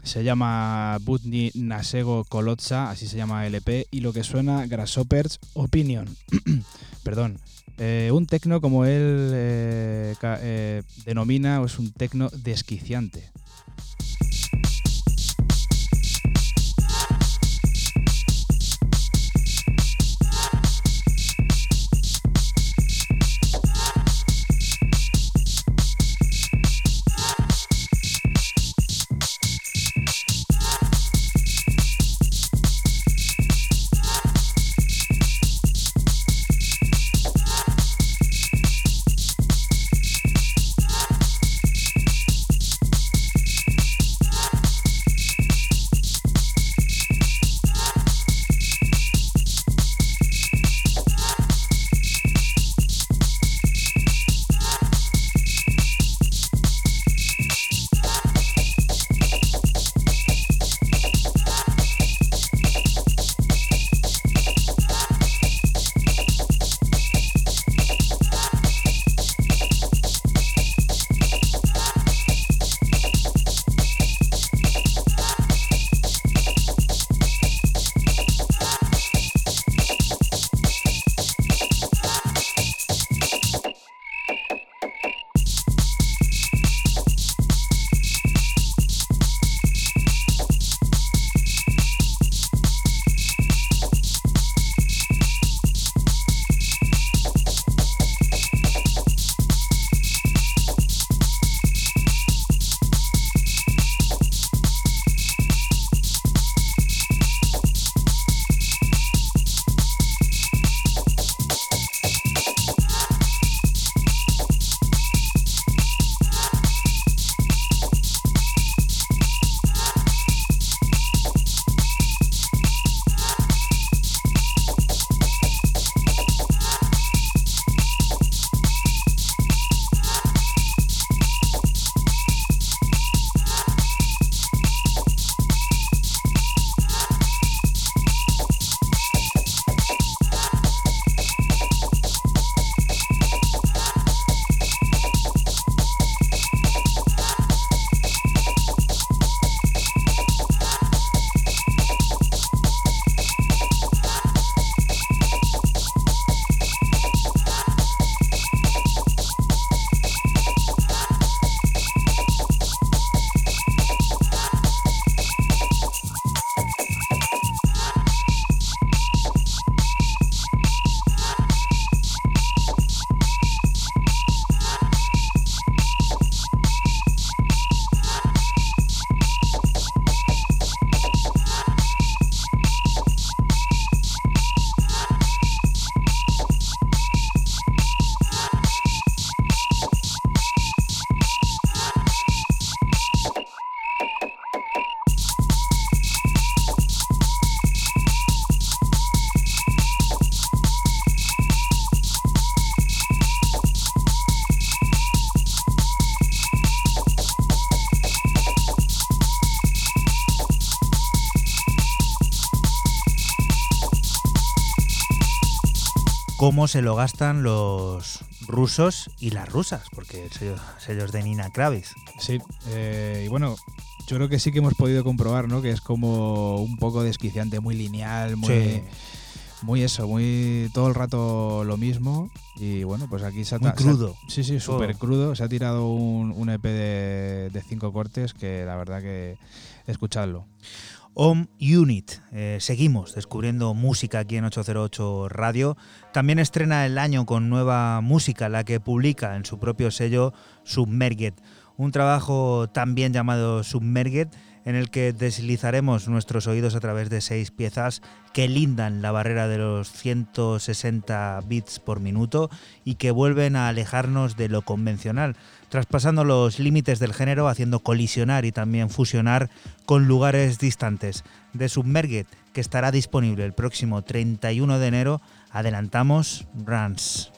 Se llama Butni Nasego Kolotsa, así se llama el EP, y lo que suena Grasshoppers Opinion. Perdón. Eh, un tecno, como él eh, eh, denomina, es un tecno desquiciante. Cómo se lo gastan los rusos y las rusas, porque el sello, sellos de Nina Kravis. Sí, eh, y bueno, yo creo que sí que hemos podido comprobar, ¿no? Que es como un poco desquiciante, muy lineal, muy, Sí. muy eso, muy todo el rato lo mismo. Y bueno, pues aquí se ha Muy ha- crudo. sí, sí, súper crudo. Se ha tirado un, un EP de, de cinco cortes que la verdad que escuchadlo. Home Unit. Eh, seguimos descubriendo música aquí en 808 Radio. También estrena el año con nueva música, la que publica en su propio sello Submerged. Un trabajo también llamado Submerged, en el que deslizaremos nuestros oídos a través de seis piezas que lindan la barrera de los 160 bits por minuto y que vuelven a alejarnos de lo convencional, traspasando los límites del género, haciendo colisionar y también fusionar con lugares distantes. De Submerged, que estará disponible el próximo 31 de enero, adelantamos Runs.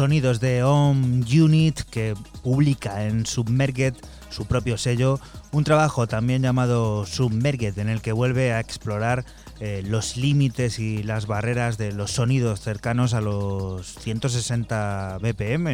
Sonidos de Home Unit que publica en Submerged su propio sello, un trabajo también llamado Submerged en el que vuelve a explorar eh, los límites y las barreras de los sonidos cercanos a los 160 BPM.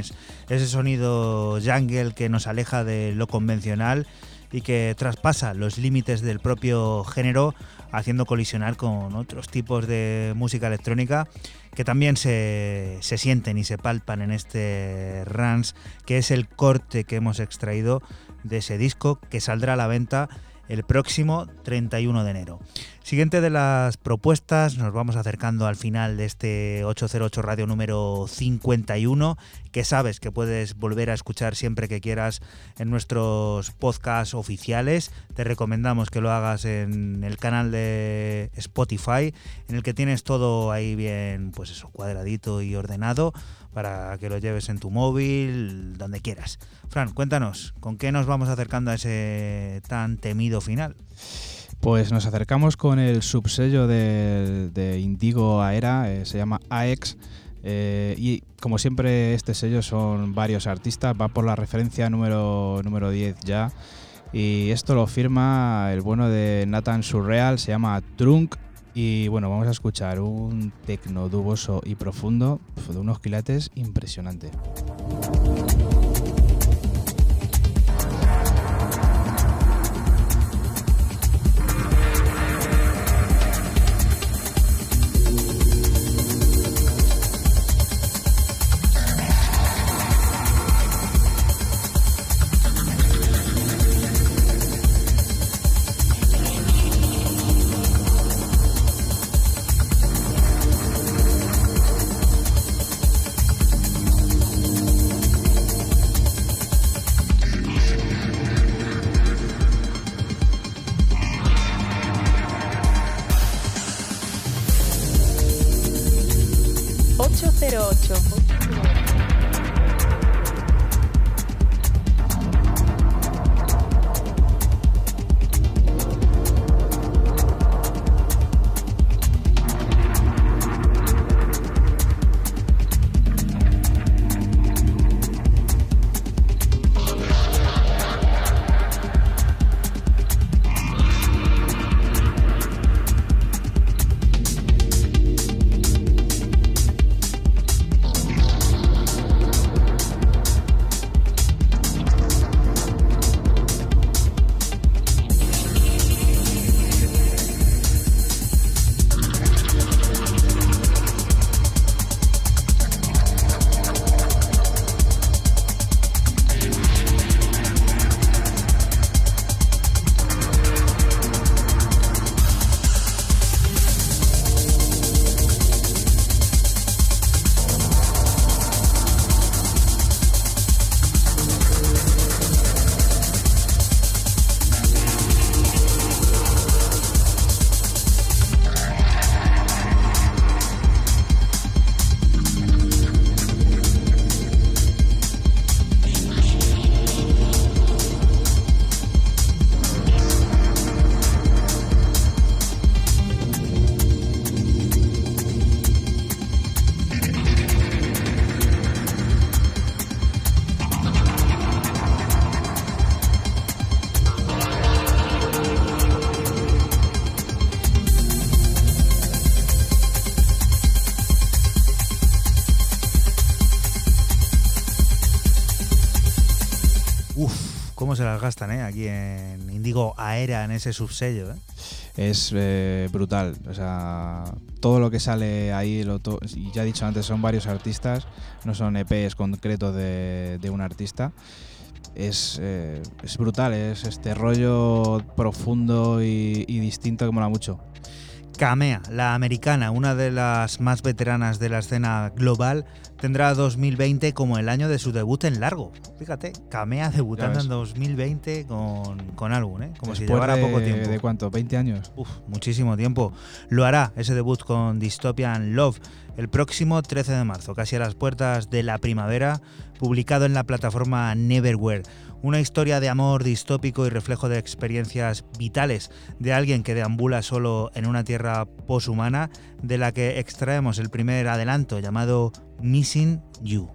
Ese sonido jungle que nos aleja de lo convencional y que traspasa los límites del propio género haciendo colisionar con otros tipos de música electrónica que también se, se, sienten y se palpan en este Rans, que es el corte que hemos extraído de ese disco que saldrá a la venta el próximo 31 de enero. Siguiente de las propuestas, nos vamos acercando al final de este 808 Radio número 51, que sabes que puedes volver a escuchar siempre que quieras en nuestros podcasts oficiales. Te recomendamos que lo hagas en el canal de Spotify, en el que tienes todo ahí bien, pues eso, cuadradito y ordenado para que lo lleves en tu móvil, donde quieras. Fran, cuéntanos, ¿con qué nos vamos acercando a ese tan temido final? Pues nos acercamos con el subsello de, de Indigo Aera, eh, se llama AX. Eh, y como siempre, este sello son varios artistas, va por la referencia número, número 10 ya. Y esto lo firma el bueno de Nathan Surreal, se llama Trunk. Y bueno, vamos a escuchar un tecno duboso y profundo de unos quilates impresionante. ¿Eh? aquí en Indigo Aera, en ese subsello. ¿eh? Es eh, brutal. O sea, todo lo que sale ahí, lo y ya he dicho antes, son varios artistas, no son EPs concretos de, un artista. Es, es, brutal, es este rollo profundo y distinto que mola mucho. Kamea, la americana, una de las más veteranas de la escena global, tendrá 2020 como el año de su debut en largo. Fíjate, Kamea debutando en 2020 con, con álbum, ¿eh? como si llevara poco tiempo. ¿De cuánto? ¿20 años? Uf, muchísimo tiempo. Lo hará ese debut con Dystopian Love el próximo 13 de marzo, casi a las puertas de la primavera, publicado en la plataforma Neverwhere una historia de amor distópico y reflejo de experiencias vitales de alguien que deambula solo en una tierra poshumana, de la que extraemos el primer adelanto llamado Missing You.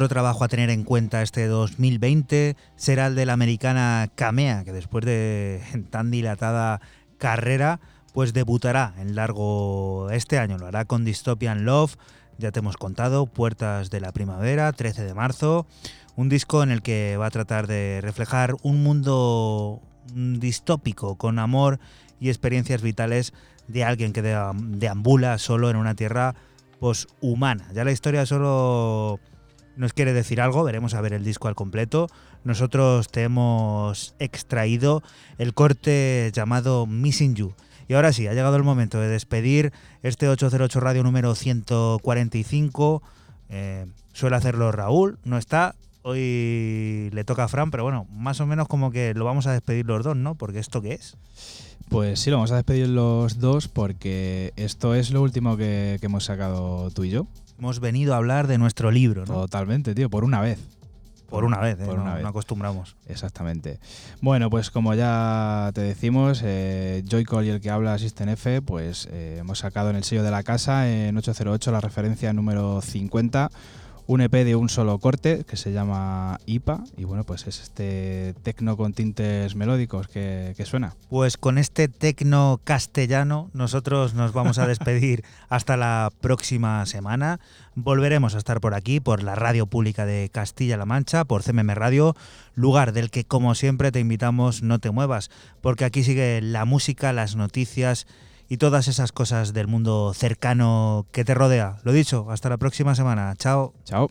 Otro trabajo a tener en cuenta este 2020 será el de la americana Kamea, que después de tan dilatada carrera, pues debutará en largo este año. Lo hará con Dystopian Love, ya te hemos contado, Puertas de la Primavera, 13 de marzo. Un disco en el que va a tratar de reflejar un mundo distópico, con amor y experiencias vitales de alguien que deambula solo en una tierra poshumana. Ya la historia solo nos quiere decir algo, veremos a ver el disco al completo. Nosotros te hemos extraído el corte llamado Missing You. Y ahora sí, ha llegado el momento de despedir este 808 Radio número 145. Eh, suele hacerlo Raúl, no está. Hoy le toca a Fran, pero bueno, más o menos como que lo vamos a despedir los dos, ¿no? Porque esto qué es. Pues sí, lo vamos a despedir los dos porque esto es lo último que, que hemos sacado tú y yo hemos venido a hablar de nuestro libro, ¿no? Totalmente, tío, por una vez. Por una vez, ¿eh? por una vez. no acostumbramos. Exactamente. Bueno, pues como ya te decimos, eh, Joycall y el que habla System F, pues eh, hemos sacado en el sello de la casa en 808 la referencia número 50 un EP de un solo corte que se llama IPA y bueno, pues es este tecno con tintes melódicos que, suena. Pues con este tecno castellano nosotros nos vamos a despedir hasta la próxima semana. Volveremos a estar por aquí, por la radio pública de Castilla-La Mancha, por CMM Radio, lugar del que como siempre te invitamos no te muevas, porque aquí sigue la música, las noticias y todas esas cosas del mundo cercano que te rodea. Lo dicho, hasta la próxima semana. Chao. Chao.